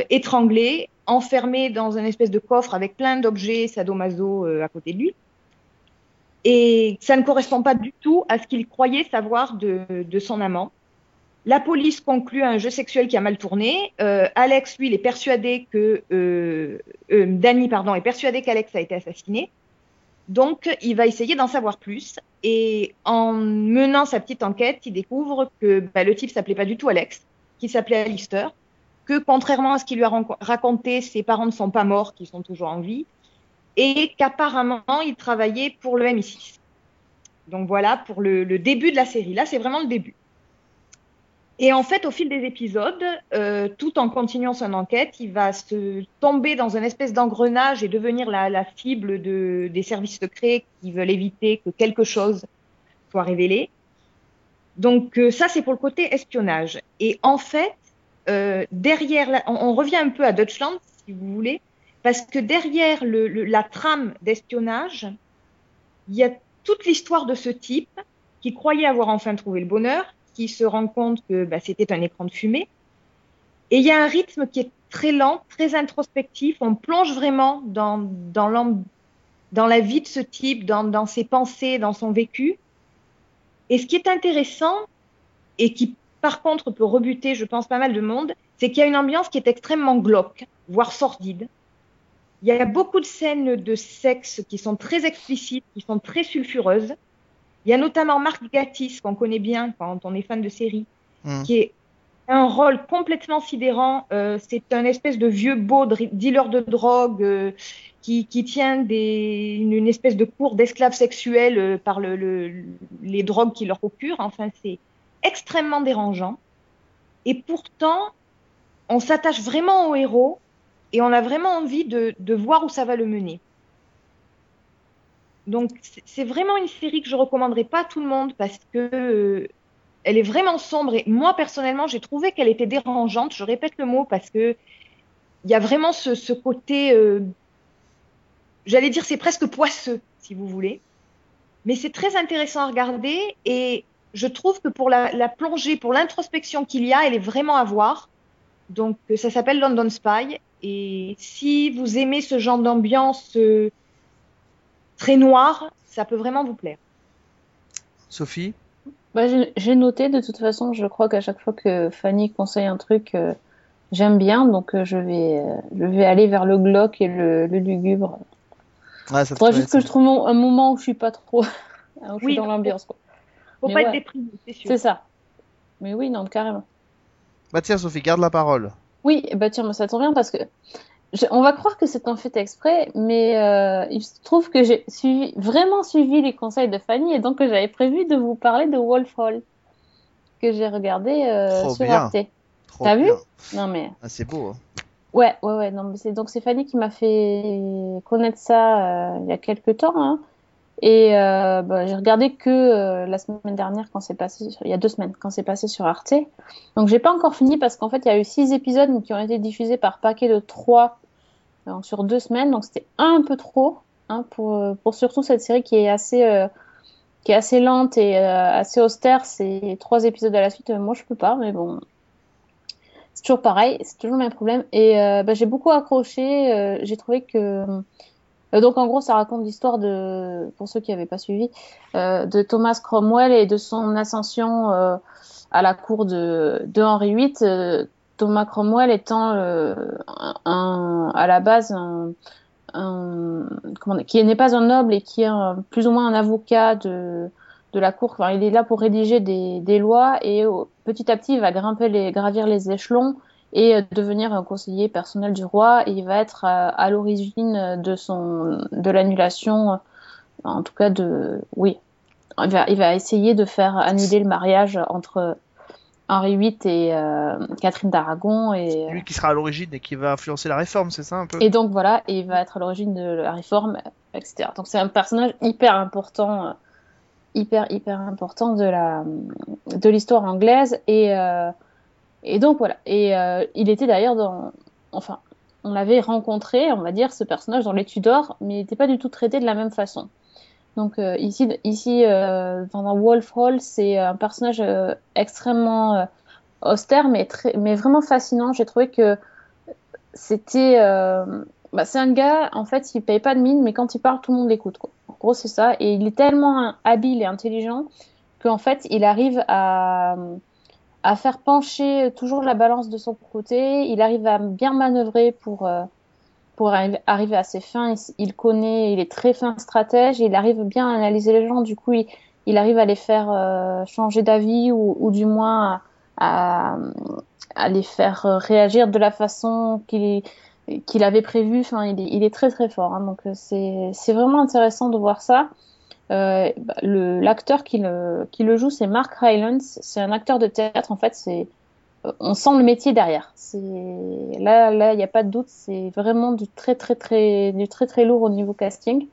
étranglé, enfermé dans un espèce de coffre avec plein d'objets sadomaso euh, à côté de lui. Et ça ne correspond pas du tout à ce qu'il croyait savoir de, de, son amant. La police conclut un jeu sexuel qui a mal tourné. Euh, Alex, lui, il est persuadé que euh, euh, Danny, pardon, est persuadé qu'Alex a été assassiné. Donc, il va essayer d'en savoir plus. Et en menant sa petite enquête, il découvre que bah, le type s'appelait pas du tout Alex, qu'il s'appelait Alistair, que contrairement à ce qu'il lui a raconté, ses parents ne sont pas morts, qu'ils sont toujours en vie, et qu'apparemment il travaillait pour le MI6. Donc voilà pour le, le début de la série. Là, c'est vraiment le début. Et en fait, au fil des épisodes, euh, tout en continuant son enquête, il va se tomber dans une espèce d'engrenage et devenir la, la cible de, des services secrets qui veulent éviter que quelque chose soit révélé. Donc euh, ça, c'est pour le côté espionnage. Et en fait, euh, derrière, on, revient un peu à Deutschland, si vous voulez, parce que derrière le, le, la trame d'espionnage, il y a toute l'histoire de ce type qui croyait avoir enfin trouvé le bonheur, qui se rend compte que bah, c'était un écran de fumée. Et il y a un rythme qui est très lent, très introspectif. On plonge vraiment dans, dans, dans la vie de ce type, dans, dans ses pensées, dans son vécu. Et ce qui est intéressant et qui par contre peut rebuter, je pense, pas mal de monde, c'est qu'il y a une ambiance qui est extrêmement glauque, voire sordide. Il y a beaucoup de scènes de sexe qui sont très explicites, qui sont très sulfureuses. Il y a notamment Marc Gatiss, qu'on connaît bien quand on est fan de série, mmh. qui est un rôle complètement sidérant. Euh, c'est un espèce de vieux beau dealer de drogue euh, qui, qui, tient des, une, une, espèce de cours d'esclaves sexuels euh, par le, le, les drogues qu'il leur procure. Enfin, c'est extrêmement dérangeant. Et pourtant, on s'attache vraiment au héros et on a vraiment envie de, de voir où ça va le mener. Donc, c'est vraiment une série que je recommanderais pas à tout le monde parce que euh, elle est vraiment sombre. Et moi, personnellement, j'ai trouvé qu'elle était dérangeante. Je répète le mot parce que il y a vraiment ce, côté, euh, j'allais dire, c'est presque poisseux, si vous voulez. Mais c'est très intéressant à regarder et je trouve que pour la, la plongée, pour l'introspection qu'il y a, elle est vraiment à voir. Donc, ça s'appelle London Spy. Et si vous aimez ce genre d'ambiance euh, très noire, ça peut vraiment vous plaire. Sophie bah, J'ai noté, de toute façon, je crois qu'à chaque fois que Fanny conseille un truc, euh, j'aime bien. Donc, euh, je, vais, je vais aller vers le glauque et le, le lugubre. Ouais, ça Faudrait juste que je trouve un moment où je suis pas trop. où je Oui, suis dans l'ambiance. Faut Mais pas ouais. être déprimé, c'est sûr. C'est ça. Mais oui, non, carrément. Bah tiens, Sophie, garde la parole. Oui, bah tiens, mais ça tombe bien parce que je- on va croire que c'est en fait exprès, mais euh, il se trouve que j'ai suivi, vraiment suivi les conseils de Fanny et donc que j'avais prévu de vous parler de Wolf Hall que j'ai regardé euh, sur bien. Arte. T'as vu. Non mais Ah, c'est beau. Hein. Ouais, ouais, ouais. Non, mais c'est donc c'est Fanny qui m'a fait connaître ça euh, il y a quelques temps. Hein. Et euh, bah, j'ai regardé que euh, la semaine dernière quand c'est passé, il y a deux semaines quand c'est passé sur Arte. Donc j'ai pas encore fini parce qu'en fait il y a eu six épisodes qui ont été diffusés par paquet de trois donc, sur deux semaines. Donc c'était un peu trop hein, pour pour surtout cette série qui est assez euh, qui est assez lente et euh, assez austère. C'est trois épisodes à la suite. moi je peux pas, mais bon. C'est toujours pareil, c'est toujours le même problème. Et euh, bah, j'ai beaucoup accroché. euh, j'ai trouvé que euh, donc en gros, ça raconte l'histoire de, pour ceux qui n'avaient pas suivi, euh, de Thomas Cromwell et de son ascension euh, à la cour de, de Henri VIII. Euh, Thomas Cromwell étant euh, un, à la base un, un- comment qui n'est pas un noble et qui est plus ou moins un avocat de, de la cour. Enfin, il est là pour rédiger des, des lois et au- petit à petit, il va grimper les, gravir les échelons et euh, devenir un conseiller personnel du roi. Et il va être à, à l'origine de son de l'annulation euh, en tout cas de oui. Il va, il va essayer de faire annuler le mariage entre Henri VIII et euh, Catherine d'Aragon et Lui qui sera à l'origine et qui va influencer la réforme, c'est ça un peu? Et donc voilà et il va être à l'origine de la réforme etc donc c'est un personnage hyper important euh, hyper hyper important de la de l'histoire anglaise et euh, et donc voilà. Et euh, il était d'ailleurs dans enfin on l'avait rencontré on va dire ce personnage dans les Tudors mais il n'était pas du tout traité de la même façon. Donc euh, ici ici euh, dans Wolf Hall c'est un personnage euh, extrêmement euh, austère mais très mais vraiment fascinant. J'ai trouvé que c'était euh, bah, c'est un gars en fait il paye pas de mine mais quand il parle tout le monde l'écoute en gros c'est ça. Et il est tellement habile et intelligent qu'en fait il arrive à à faire pencher toujours la balance de son côté il arrive à bien manœuvrer pour euh, pour arri- arriver à ses fins il, connaît il est très fin stratège il arrive bien à analyser les gens du coup il, arrive à les faire euh, changer d'avis ou, du moins à, les faire euh, réagir de la façon qu'il qu'il avait prévu. Enfin, il est, très très fort. Hein, donc euh, c'est vraiment intéressant de voir ça. Euh, bah, l'acteur qui le qui le joue, c'est Mark Rylance. C'est un acteur de théâtre. En fait, c'est on sent le métier derrière. Là là il n'y a pas de doute. C'est vraiment du très très très du très très lourd au niveau casting.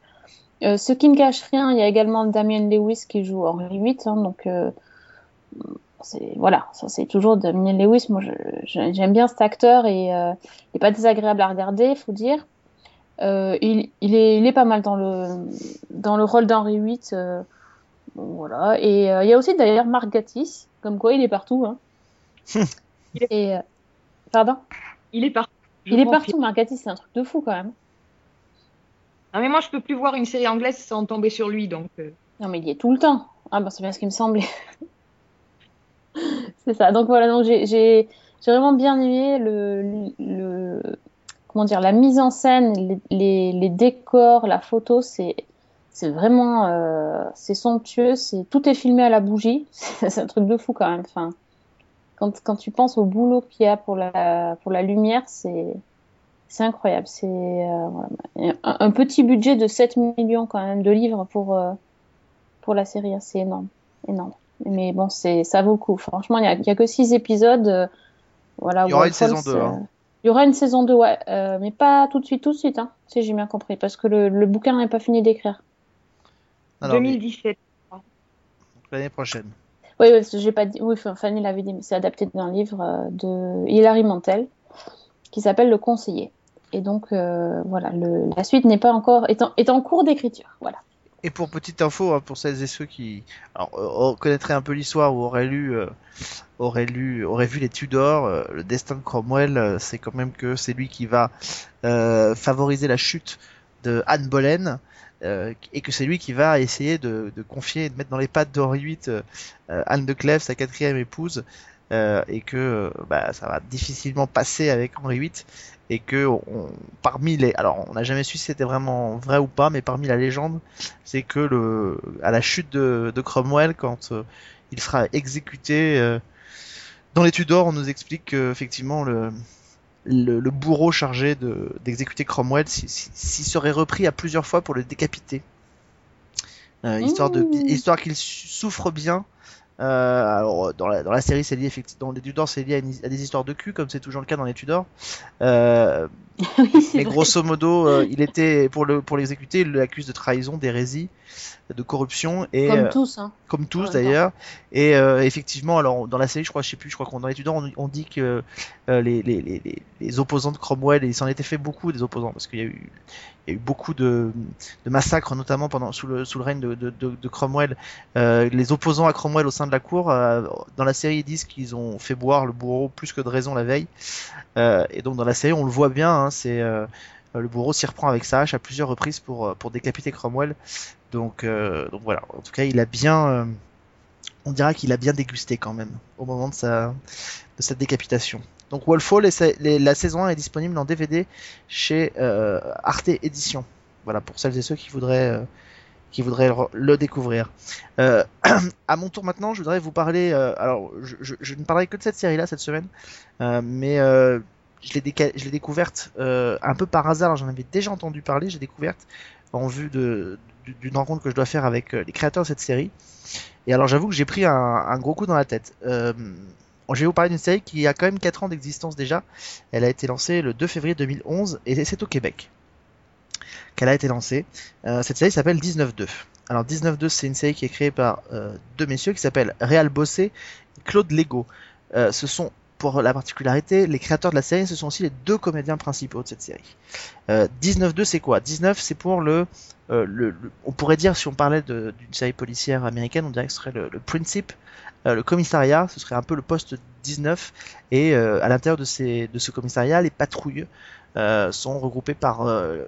Euh, ce qui ne cache rien, il y a également Damien Lewis qui joue Henri VIII. Hein, donc euh, c'est voilà, ça c'est toujours Damien Lewis. Moi, j'aime bien cet acteur et euh, il est pas désagréable à regarder, faut dire. Euh, il, il est il est pas mal dans le dans le rôle d'Henri VIII. euh, voilà. Et euh, il y a aussi d'ailleurs Marc Gatiss, comme quoi il est partout. Hein. et pardon, Il est partout. Il est partout. Marc Gatiss, c'est un truc de fou quand même. Non, mais moi, je peux plus voir une série anglaise sans tomber sur lui. Donc, Non, mais il y est tout le temps. Ah, bah, c'est bien ce qui me semblait. c'est ça. Donc voilà, donc j'ai vraiment bien aimé le, le, comment dire, la mise en scène, les, les, les décors, la photo, c'est, c'est vraiment, euh, c'est somptueux, c'est, tout est filmé à la bougie. c'est un truc de fou quand même. Enfin, quand, quand tu penses au boulot qu'il y a pour la, pour la lumière, c'est, c'est incroyable. C'est, euh, voilà. un, un petit budget de 7 millions quand même de livres pour, euh, pour la série, hein, c'est énorme, énorme. Mais bon, c'est ça vaut le coup. Franchement, il n'y a, y a que six épisodes. euh, voilà, Il y aura une saison deux, c'est- hein. Il y aura une saison 2, ouais, euh, mais pas tout de suite, tout de suite, hein, si j'ai bien compris, parce que le, le bouquin n'est pas fini d'écrire. Alors, mais 2017. l'année prochaine. Oui, oui, j'ai pas dit. Oui, enfin, Fanny l'avait dit, mais c'est adapté d'un livre euh, de Hilary Mantel qui s'appelle Le Conseiller. Et donc, euh, voilà, le, la suite n'est pas encore est en, est en cours d'écriture. Voilà. Et pour petite info, hein, pour celles et ceux qui alors, euh, connaîtraient un peu l'histoire ou auraient lu, auraient lu, auraient vu les Tudors, euh, le destin de Cromwell, euh, c'est quand même que c'est lui qui va euh, favoriser la chute de Anne Boleyn. euh, et que c'est lui qui va essayer de, de confier de mettre dans les pattes d'Henri VIII euh, Anne de Clèves, sa quatrième épouse, euh, et que bah, ça va difficilement passer avec Henri VIII, et que on- parmi les, alors on n'a jamais su si c'était vraiment vrai ou pas, mais parmi la légende, c'est que le, à la chute de, de Cromwell, quand il sera exécuté dans les Tudors, on nous explique que effectivement le, le, le bourreau chargé de d'exécuter Cromwell s'y serait repris à plusieurs fois pour le décapiter, Euh, histoire de histoire qu'il souffre bien Euh, alors dans la, dans la série c'est lié effectivement dans les Tudors c'est lié à, une- à des histoires de cul comme c'est toujours le cas dans les Tudors. Euh, oui, c'est mais vrai. grosso modo euh, il était pour le pour l'exécuter il l'accuse de trahison, d'hérésie, de corruption et Comme euh, tous, hein. comme tous Ouais, d'ailleurs. Et euh, effectivement, alors dans la série, je crois, je sais plus, je crois qu'on dans les Tudors, on, on dit que euh, les, les, les, les- les opposants de Cromwell, et il s'en était fait beaucoup des opposants, parce qu'il y a eu il y a eu beaucoup de, massacres, notamment pendant sous le règne de, Cromwell. Euh, les opposants à Cromwell au sein de la cour, euh, dans la série, ils disent qu'ils ont fait boire le bourreau plus que de raison la veille. Euh, et donc dans la série, on le voit bien, hein, c'est le bourreau s'y reprend avec sa hache à plusieurs reprises pour décapiter Cromwell. Donc, voilà. En tout cas, il a bien, on dira qu'il a bien dégusté quand même au moment de sa, de cette décapitation. Donc Wolfhall, et la saison 1 est disponible en DVD chez euh, Arte Édition. Voilà pour celles et ceux qui voudraient, euh, qui voudraient le, découvrir. Euh, à mon tour maintenant, je voudrais vous parler. euh, alors, je, ne parlerai que de cette série-là cette semaine, mais je l'ai découverte un peu par hasard. J'en avais déjà entendu parler. J'ai découverte en vue d'une rencontre que je dois faire avec les créateurs de cette série. Et alors j'avoue que j'ai pris un, un gros coup dans la tête. Euh, je vais vous parler d'une série qui a quand même 4 ans d'existence déjà. Elle a été lancée le 2 février 2011 et c'est au Québec qu'elle a été lancée. Euh, cette série s'appelle 19-2. Alors 19-2 c'est une série qui est créée par euh, deux messieurs qui s'appellent Réal Bossé et Claude Lego. Euh, ce sont pour la particularité, les créateurs de la série, ce sont aussi les deux comédiens principaux de cette série. Euh, 19-2 c'est quoi? 19 c'est pour le euh, on pourrait dire, si on parlait d'une série policière américaine, on dirait que ce serait le, principe, euh, le commissariat, ce serait un peu le poste 19, et euh, à l'intérieur de, ces, de ce commissariat, les patrouilles euh, sont regroupées par... euh,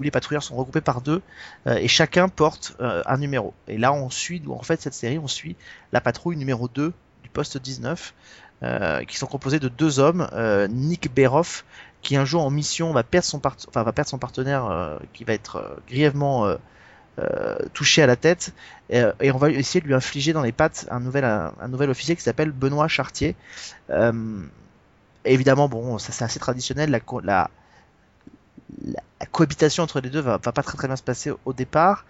les, patrouilleurs sont regroupés par deux, euh, et chacun porte euh, un numéro. Et là, on suit, en fait, cette série, on suit la patrouille numéro 2 du poste 19, euh, qui sont composés de deux hommes, euh, Nick Beroff, qui un jour en mission va perdre son, partenaire euh, qui va être euh, grièvement euh, euh, touché à la tête et, euh, et on va essayer de lui infliger dans les pattes un nouvel, un, nouvel officier qui s'appelle Benoît Chartier. Euh, évidemment, bon, ça c'est assez traditionnel, la, co- la, la, la cohabitation entre les deux va, pas très très bien se passer au, départ.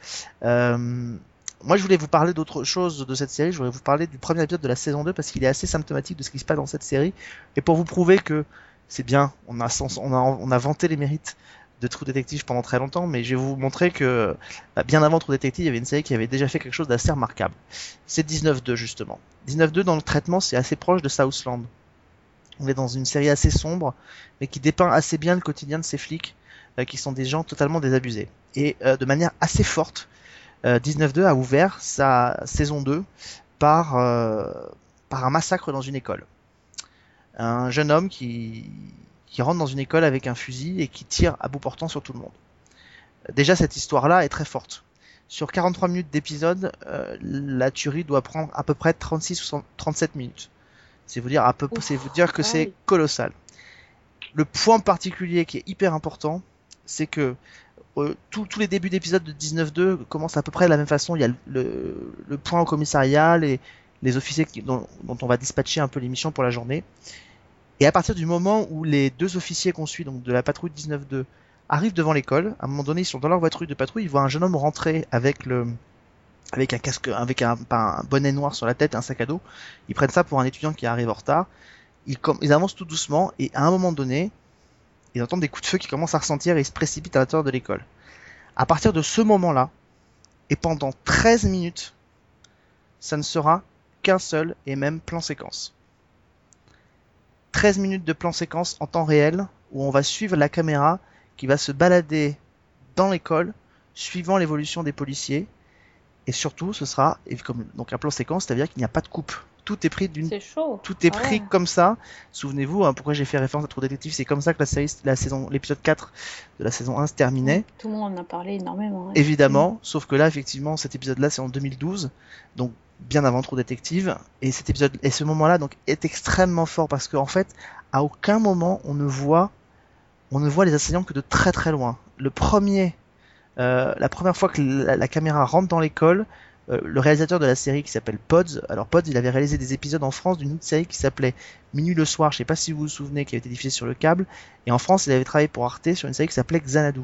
Euh, moi, je voulais vous parler d'autre chose de cette série. Je voulais vous parler du premier épisode de la saison 2 parce qu'il est assez symptomatique de ce qui se passe dans cette série. Et pour vous prouver que c'est bien, on a, on a, on a vanté les mérites de True Detective pendant très longtemps, mais je vais vous montrer que bah, bien avant True Detective, il y avait une série qui avait déjà fait quelque chose d'assez remarquable. C'est 19-2 justement. 19-2 dans le traitement, c'est assez proche de Southland. On est dans une série assez sombre, mais qui dépeint assez bien le quotidien de ces flics, euh, qui sont des gens totalement désabusés. Et euh, de manière assez forte, euh, 19-2 a ouvert sa saison 2 par, euh, par un massacre dans une école. Un jeune homme qui, qui rentre dans une école avec un fusil et qui tire à bout portant sur tout le monde. Déjà, cette histoire-là est très forte. Sur 43 minutes d'épisode, euh, la tuerie doit prendre à peu près 36 ou 37 minutes. C'est vous dire à peu, c'est vous dire que c'est colossal. Le point particulier qui est hyper important, c'est que euh, tous tous les débuts d'épisode de 19.2 commencent à peu près de la même façon. Il y a le, le, le point au commissariat, les, les officiers qui- dont, dont on va dispatcher un peu les missions pour la journée. Et à partir du moment où les deux officiers qu'on suit, donc de la patrouille 19.2, arrivent devant l'école, à un moment donné, ils sont dans leur voiture de patrouille, ils voient un jeune homme rentrer avec un casque, avec un, bonnet noir sur la tête un sac à dos. Ils prennent ça pour un étudiant qui arrive en retard. Ils avancent tout doucement et à un moment donné, ils entendent des coups de feu qui commencent à ressentir et ils se précipitent à l'intérieur de l'école. À partir de ce moment-là, et pendant 13 minutes, ça ne sera qu'un seul et même plan séquence. 13 minutes de plan séquence en temps réel où on va suivre la caméra qui va se balader dans l'école suivant l'évolution des policiers et surtout ce sera comme donc un plan séquence c'est-à-dire qu'il n'y a pas de coupe tout est pris d'une C'est chaud. tout est Ah pris ouais. comme ça. Souvenez-vous, hein, pourquoi j'ai fait référence à True Detective, c'est comme ça que la série, la saison, l'épisode 4 de la saison 1 se terminait. Tout le monde en a parlé énormément. ouais. Évidemment, sauf que là, effectivement, cet épisode-là, c'est en 2012, donc bien avant True Detective, et cet épisode, et ce moment-là, donc, est extrêmement fort parce qu'en fait, à aucun moment on ne voit, on ne voit les assaillants que de très très loin. Le premier, euh, la première fois que la, la caméra rentre dans l'école, euh, le réalisateur de la série qui s'appelle Pods, alors Pods, il avait réalisé des épisodes en France d'une autre série qui s'appelait Minuit le soir, je sais pas si vous vous souvenez, qui avait été diffusée sur le câble, et en France, il avait travaillé pour Arte sur une série qui s'appelait Xanadu.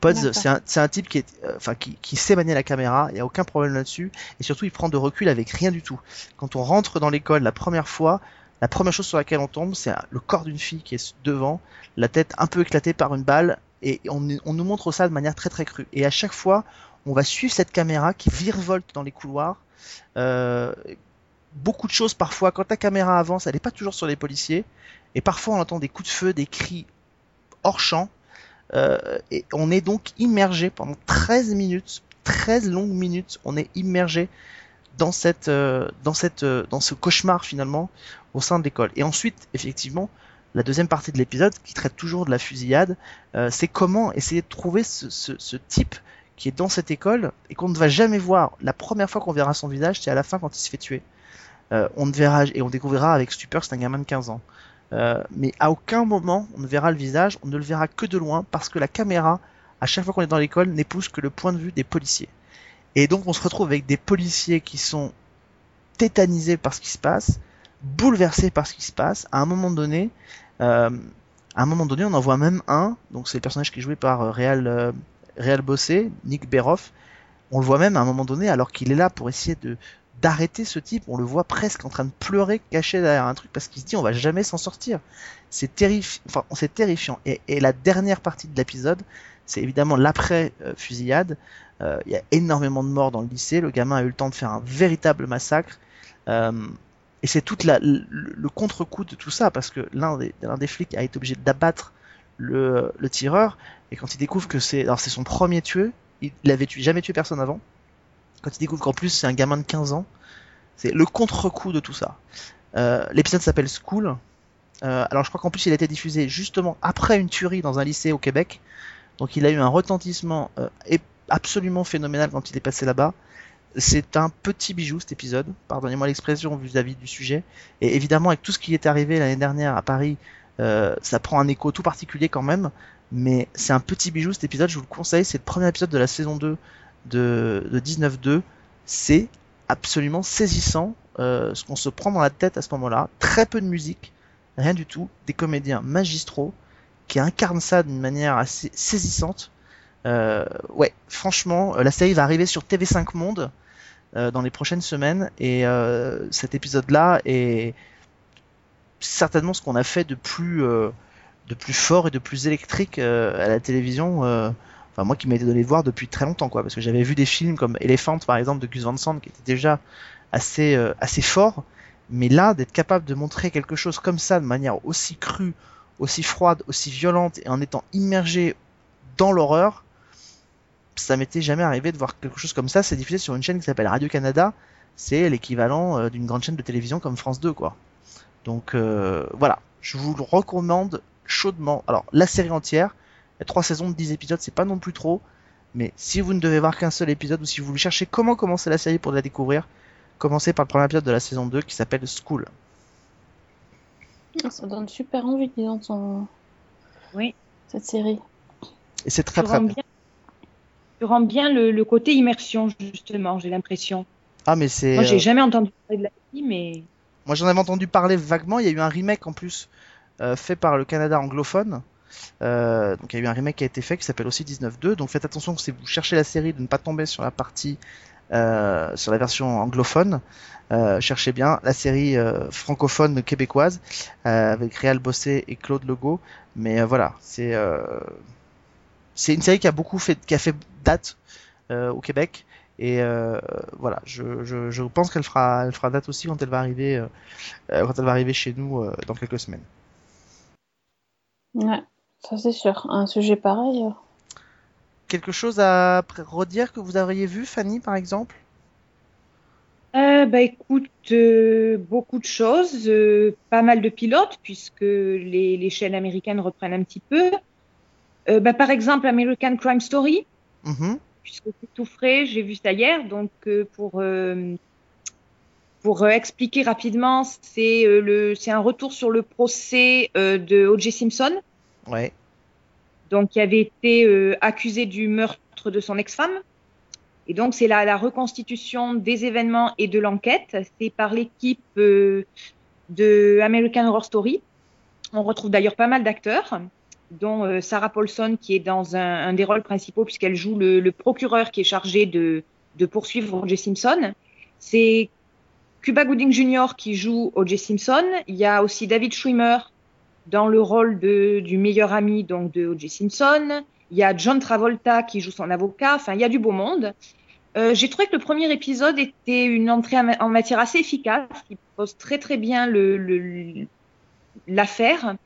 Pods, c'est un, type qui, est, euh, enfin, qui, qui sait manier la caméra, il n'y a aucun problème là-dessus, et surtout il prend de recul avec rien du tout. Quand on rentre dans l'école la première fois, la première chose sur laquelle on tombe, c'est le corps d'une fille qui est devant, la tête un peu éclatée par une balle, et on, on nous montre ça de manière très très crue. Et à chaque fois, on va suivre cette caméra qui virevolte dans les couloirs. Euh, beaucoup de choses parfois, quand la caméra avance, elle n'est pas toujours sur les policiers, et parfois on entend des coups de feu, des cris hors champ, et on est donc immergé pendant 13 minutes, 13 longues minutes, on est immergé dans cette, euh, dans cette, euh, dans ce cauchemar finalement au sein de l'école. Et ensuite, effectivement, la deuxième partie de l'épisode qui traite toujours de la fusillade, euh, c'est comment essayer de trouver ce, ce, ce type qui est dans cette école et qu'on ne va jamais voir. La première fois qu'on verra son visage, c'est à la fin quand il se fait tuer. Euh, on ne verra et on découvrira avec stupeur c'est un gamin de 15 ans. Euh, mais à aucun moment on ne verra le visage, on ne le verra que de loin parce que la caméra, à chaque fois qu'on est dans l'école, n'épouse que le point de vue des policiers. Et donc on se retrouve avec des policiers qui sont tétanisés par ce qui se passe, bouleversés par ce qui se passe. À un moment donné, euh, à un moment donné, on en voit même un. Donc c'est le personnage qui est joué par euh, Réal, euh, Réal Bossé, Nick Beroff. On le voit même à un moment donné, alors qu'il est là pour essayer de d'arrêter ce type, on le voit presque en train de pleurer, caché derrière un truc, parce qu'il se dit on va jamais s'en sortir. C'est. Enfin, c'est terrifiant. Et, la dernière partie de l'épisode, c'est évidemment l'après euh, fusillade. Euh, Il y a énormément de morts dans le lycée. Le gamin a eu le temps de faire un véritable massacre. Euh, et c'est toute la, le, le contre-coup de tout ça, parce que l'un des, des flics a été obligé d'abattre le, le tireur. Et quand il découvre que c'est, alors c'est son premier tueur, il, il avait tué, jamais tué personne avant. Quand il découvre qu'en plus c'est un gamin de 15 ans, c'est le contre-coup de tout ça. Euh, l'épisode s'appelle School. Euh, alors je crois qu'en plus il a été diffusé justement après une tuerie dans un lycée au Québec. Donc il a eu un retentissement euh, absolument phénoménal quand il est passé là-bas. C'est un petit bijou cet épisode, pardonnez-moi l'expression vis-à-vis du sujet. Et évidemment avec tout ce qui est arrivé l'année dernière à Paris, ça prend un écho tout particulier quand même. Mais c'est un petit bijou cet épisode, je vous le conseille, c'est le premier épisode de la saison 2 de, de 19-2. C'est absolument saisissant euh, ce qu'on se prend dans la tête à ce moment-là. Très peu de musique, rien du tout. Des comédiens magistraux qui incarnent ça d'une manière assez saisissante. Euh, ouais, franchement, euh, la série va arriver sur TV5 Monde dans les prochaines semaines et cet épisode-là est certainement ce qu'on a fait de plus de plus fort et de plus électrique à la télévision. Enfin moi qui m'étais donné de voir depuis très longtemps quoi, parce que j'avais vu des films comme Elephant par exemple de Gus Van Sant qui était déjà assez euh, assez fort, mais là d'être capable de montrer quelque chose comme ça de manière aussi crue, aussi froide, aussi violente et en étant immergé dans l'horreur, ça m'était jamais arrivé de voir quelque chose comme ça. C'est diffusé sur une chaîne qui s'appelle Radio Canada. C'est l'équivalent euh, d'une grande chaîne de télévision comme France 2, quoi. Donc euh, voilà, je vous le recommande chaudement. Alors la série entière, trois saisons de 10 épisodes, c'est pas non plus trop. Mais si vous ne devez voir qu'un seul épisode ou si vous voulez chercher comment commencer la série pour la découvrir, commencez par le premier épisode de la saison 2 qui s'appelle School. Ah, Ça donne super envie, disons, son... Oui. cette série. Et c'est Tu très très rends bien. bien, tu rends bien le, le côté immersion, justement, j'ai l'impression. Ah mais c'est. Moi, j'ai euh, jamais entendu parler de la série, mais Moi j'en avais entendu parler vaguement, il y a eu un remake en plus euh, fait par le Canada anglophone. Euh, donc il y a eu un remake qui a été fait qui s'appelle aussi 19.2. Donc faites attention si vous cherchez la série de ne pas tomber sur la partie euh, sur la version anglophone. Euh, cherchez bien la série euh, francophone québécoise euh, avec Réal Bossé et Claude Legault. Mais euh, voilà, c'est euh, c'est une série qui a beaucoup fait qui a fait date au Québec. Et voilà, je, je, je pense qu'elle fera, elle fera date aussi quand elle va arriver, quand elle va arriver chez nous dans quelques semaines. Ouais, ça c'est sûr. Un sujet pareil. euh, Quelque chose à pr- redire que vous auriez vu, Fanny, par exemple? Euh, bah écoute, euh, beaucoup de choses, euh, pas mal de pilotes puisque les, les chaînes américaines reprennent un petit peu. Euh, bah, par exemple, American Crime Story, Mhm. puisque c'est tout frais, j'ai vu ça hier. Donc euh, pour euh, pour euh, expliquer rapidement, c'est euh, le c'est un retour sur le procès euh, de O.J. Simpson, Donc qui avait été euh, accusé du meurtre de son ex-femme. Et donc, c'est la, la reconstitution des événements et de l'enquête. C'est par l'équipe euh, de American Horror Story. On retrouve d'ailleurs pas mal d'acteurs. dont euh, Sarah Paulson qui est dans un, des rôles principaux puisqu'elle joue le, le procureur qui est chargé de, de poursuivre O.J. Simpson. C'est Cuba Gooding Jr. qui joue O.J. Simpson. Il y a aussi David Schwimmer dans le rôle de, du meilleur ami donc de O.J. Simpson. Il y a John Travolta qui joue son avocat. Enfin, il y a du beau monde. Euh, J'ai trouvé que le premier épisode était une entrée en matière assez efficace, qui pose très très bien le- le- l'affaire.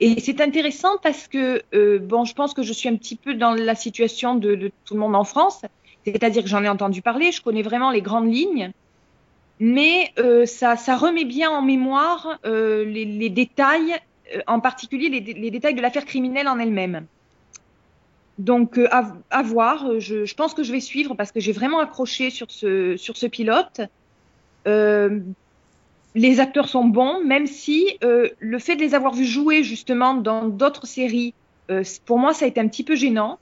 Et c'est intéressant parce que, euh, bon, je pense que je suis un petit peu dans la situation de, de tout le monde en France, c'est-à-dire que j'en ai entendu parler, je connais vraiment les grandes lignes, mais euh, ça, ça remet bien en mémoire les, les détails, en particulier les, les détails de l'affaire criminelle en elle-même. Donc, euh, à, à voir, euh, je, je pense que je vais suivre parce que j'ai vraiment accroché sur ce, sur ce pilote. Euh, les acteurs sont bons, même si euh, le fait de les avoir vus jouer justement dans d'autres séries, euh, pour moi, ça a été un petit peu gênant.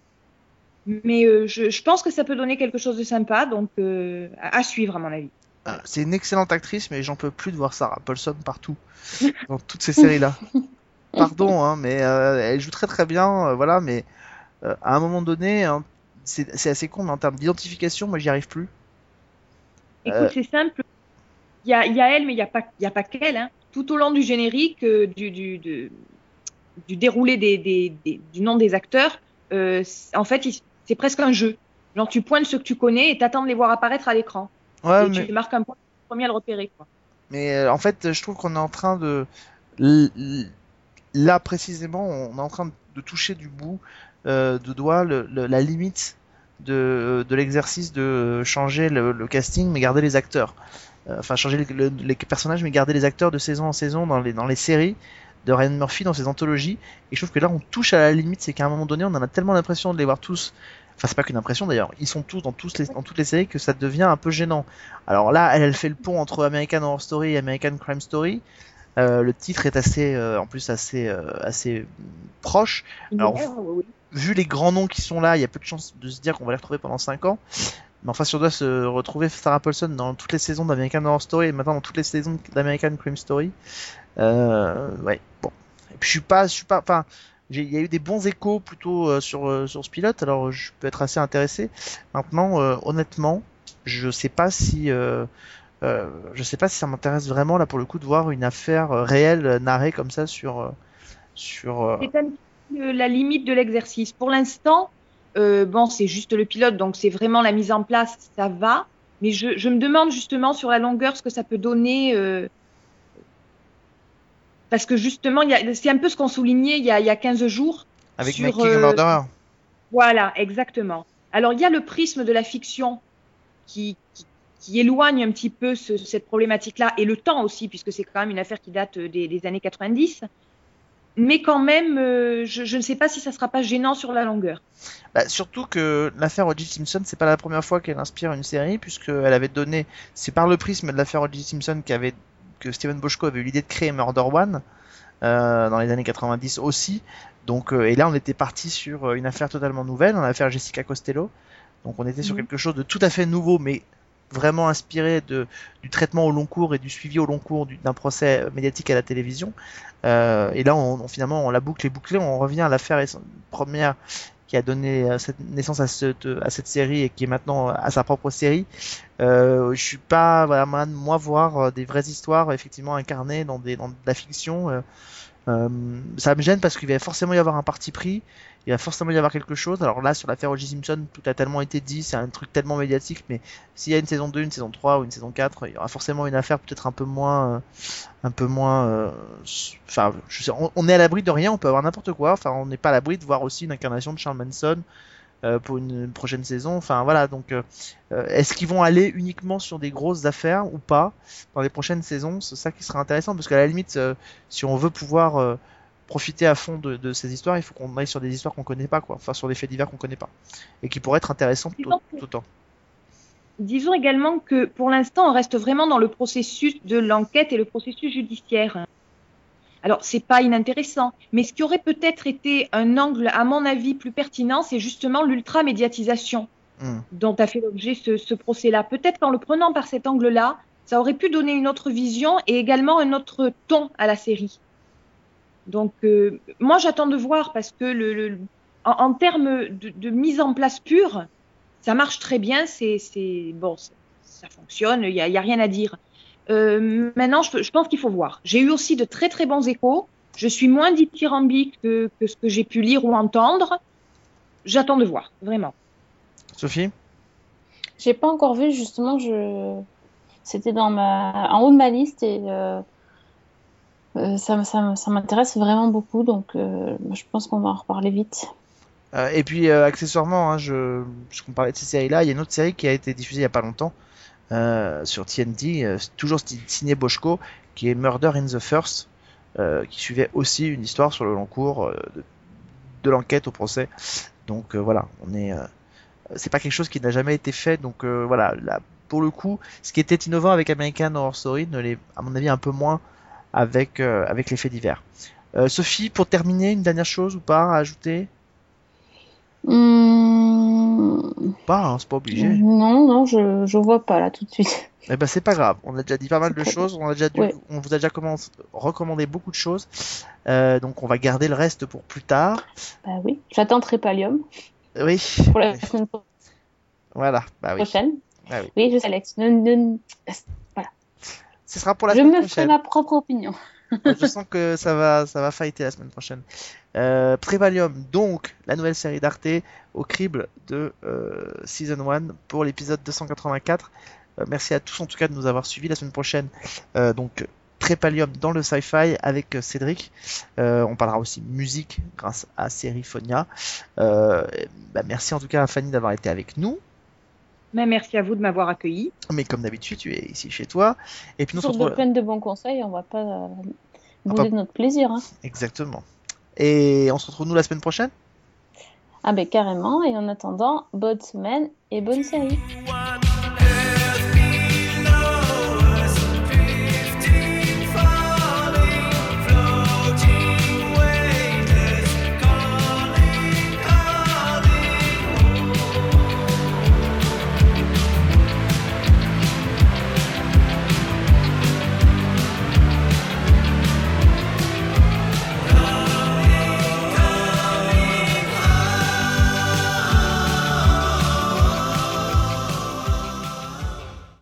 Mais euh, je, je pense que ça peut donner quelque chose de sympa, donc euh, à, à suivre à mon avis. Euh, C'est une excellente actrice, mais j'en peux plus de voir Sarah Paulson partout, dans toutes ces séries-là. Pardon, hein, mais euh, elle joue très très bien, euh, voilà, mais euh, à un moment donné, hein, c'est assez con, mais en termes d'identification, moi j'y arrive plus. Écoute, c'est simple. Il y a, y a elle, mais il n'y a pas, y a pas qu'elle. Hein. Tout au long du générique, du, du, de- du déroulé des, des, des- du nom des acteurs, en fait, c'est presque un jeu. Genre, tu pointes ceux que tu connais et t'attends de les voir apparaître à l'écran. Ouais, et mais, tu marques un point, le premier à le repérer. Quoi. mais en fait, je trouve qu'on est en train de. Là, précisément, on est en train de toucher du bout euh, de doigt la limite de, l'exercice de changer le, casting, mais garder les acteurs. Euh, Enfin, changer les, le- les personnages, mais garder les acteurs de saison en saison dans les, dans les séries de Ryan Murphy, dans ses anthologies. Et je trouve que là, on touche à la limite, c'est qu'à un moment donné, on en a tellement l'impression de les voir tous. Enfin, c'est pas qu'une impression d'ailleurs, ils sont tous dans, les, dans toutes les séries que ça devient un peu gênant. Alors là, elle fait le pont entre American Horror Story et American Crime Story. Euh, le titre est assez, euh, en plus assez, euh, assez proche. Alors. Vu les grands noms qui sont là, il y a peu de chances de se dire qu'on va les retrouver pendant 5 ans. Mais enfin, si on doit se retrouver Sarah Paulson dans toutes les saisons d'American Horror Story et maintenant dans toutes les saisons d'American Crime Story, ouais, bon. Et puis je suis pas, je suis pas, enfin, il y a eu des bons échos plutôt sur sur ce pilote, alors je peux être assez intéressé. Maintenant, honnêtement, je sais pas si euh, je sais pas si ça m'intéresse vraiment là pour le coup de voir une affaire euh, réelle euh, narrée comme ça sur euh, sur C'est un peu la limite de l'exercice. Pour l'instant, euh, bon, c'est juste le pilote, donc c'est vraiment la mise en place, ça va. Mais je, je me demande justement sur la longueur ce que ça peut donner. euh, parce que justement, c'est un peu ce qu'on soulignait il y a, il y a 15 jours. avec sur, Making euh, Murderer. Voilà, exactement. Alors, il y a le prisme de la fiction qui, qui, qui éloigne un petit peu ce- cette problématique-là, et le temps aussi, puisque c'est quand même une affaire qui date des, des années 90. Mais quand même, euh, je, je ne sais pas si ça sera pas gênant sur la longueur. Bah, surtout que l'affaire O.J. Simpson, c'est pas la première fois qu'elle inspire une série, puisqu'elle avait donné, c'est par le prisme de l'affaire O.J. Simpson qu'avait, que Steven Bochco avait eu l'idée de créer Murder One, euh, dans les années 90 aussi. Donc, euh, et là, on était parti sur euh, une affaire totalement nouvelle, l'affaire Jessica Costello. Donc, on était sur Mhm. quelque chose de tout à fait nouveau, mais vraiment inspiré du traitement au long cours et du suivi au long cours du- d'un procès médiatique à la télévision. Euh, et là, on, finalement, on la boucle et bouclée, on revient à l'affaire première qui a donné euh, naissance à cette, série et qui est maintenant à sa propre série. Euh, je suis pas vraiment moi voir euh, des vraies histoires effectivement incarnées dans des de la fiction. euh, euh, ça me gêne parce qu'il va forcément y avoir un parti pris, il va forcément y avoir quelque chose. Alors là, sur l'affaire O.J. Simpson, tout a tellement été dit, c'est un truc tellement médiatique, mais s'il y a une saison 2, une saison 3 ou une saison 4, il y aura forcément une affaire peut-être un peu moins, euh, un peu moins, euh, enfin, je sais, on, est à l'abri de rien, on peut avoir n'importe quoi, enfin, on n'est pas à l'abri de voir aussi une incarnation de Charles Manson euh, pour une prochaine saison, enfin voilà, donc euh, euh, est-ce qu'ils vont aller uniquement sur des grosses affaires ou pas dans les prochaines saisons? C'est ça qui sera intéressant, parce qu'à la limite, euh, si on veut pouvoir profiter à fond de, de ces histoires, il faut qu'on aille sur des histoires qu'on connaît pas, quoi. Enfin, sur des faits divers qu'on connaît pas. Et qui pourraient être intéressantes tout, Disons que- tout autant. Disons également que pour l'instant, on reste vraiment dans le processus de l'enquête et le processus judiciaire. Alors, c'est pas inintéressant, mais ce qui aurait peut-être été un angle, à mon avis, plus pertinent, c'est justement l'ultra-médiatisation Hmm. dont a fait l'objet ce, ce procès-là. Peut-être qu'en le prenant par cet angle-là, ça aurait pu donner une autre vision et également un autre ton à la série. Donc, euh, moi, j'attends de voir parce que le, le- en, en termes de, de mise en place pure, ça marche très bien. C'est, c'est bon, ça, ça fonctionne. Il y a, il y a rien à dire. Euh, maintenant, je, je pense qu'il faut voir. J'ai eu aussi de très très bons échos. Je suis moins dithyrambique que, que ce que j'ai pu lire ou entendre. J'attends de voir, vraiment. Sophie? J'ai pas encore vu, justement, je... c'était dans ma... en haut de ma liste et euh, ça, m- ça, m'intéresse vraiment beaucoup, donc euh, je pense qu'on va en reparler vite. Euh, et puis euh, accessoirement, hein, je, je qu'on parlait de ces séries-là, il y a une autre série qui a été diffusée il y a pas longtemps euh, sur TNT, euh, toujours sti- signé Boschko, qui est Murder in the First, euh, qui suivait aussi une histoire sur le long cours euh, de, l'enquête au procès. Donc euh, voilà, on est, euh, c'est pas quelque chose qui n'a jamais été fait. Donc euh, voilà, là, pour le coup, ce qui était innovant avec American Horror Story ne l'est, à mon avis, un peu moins avec euh, avec les faits divers. Euh, Sophie, pour terminer, une dernière chose ou pas à ajouter? Hum, Pas, hein, c'est pas obligé. Non, non, je, je vois pas là tout de suite. Eh ben c'est pas grave, on a déjà dit pas mal de choses, on a déjà dû- Ouais. on vous a déjà commencé, recommandé beaucoup de choses, Euh, donc on va garder le reste pour plus tard. Bah oui, j'attends Trépalium Oui, pour la Oui. semaine voilà, bah oui, prochaine. Ah oui. Oui, je sais, Alex. Ne- ne- ce sera pour la je semaine me ferai prochaine. ma propre opinion. Je sens que ça va, ça va fighter la semaine prochaine. Euh, Prévalium, donc la nouvelle série d'Arte au crible de euh, Season 1 pour l'épisode 284. Euh, merci à tous en tout cas de nous avoir suivis la semaine prochaine. Euh, donc Trépalium dans le sci-fi avec euh, Cédric. Euh, on parlera aussi musique grâce à Serifonia. Euh, bah, merci en tout cas à Fanny d'avoir été avec nous. Mais merci à vous de m'avoir accueilli. Mais comme d'habitude, tu es ici chez toi. Et puis nous on se Sur de retrouve- plein de bons conseils, on va pas euh, Ah, bouder pas- de notre plaisir. Hein. Exactement. Et on se retrouve nous la semaine prochaine? Ah ben carrément, et en attendant, bonne semaine et bonne série.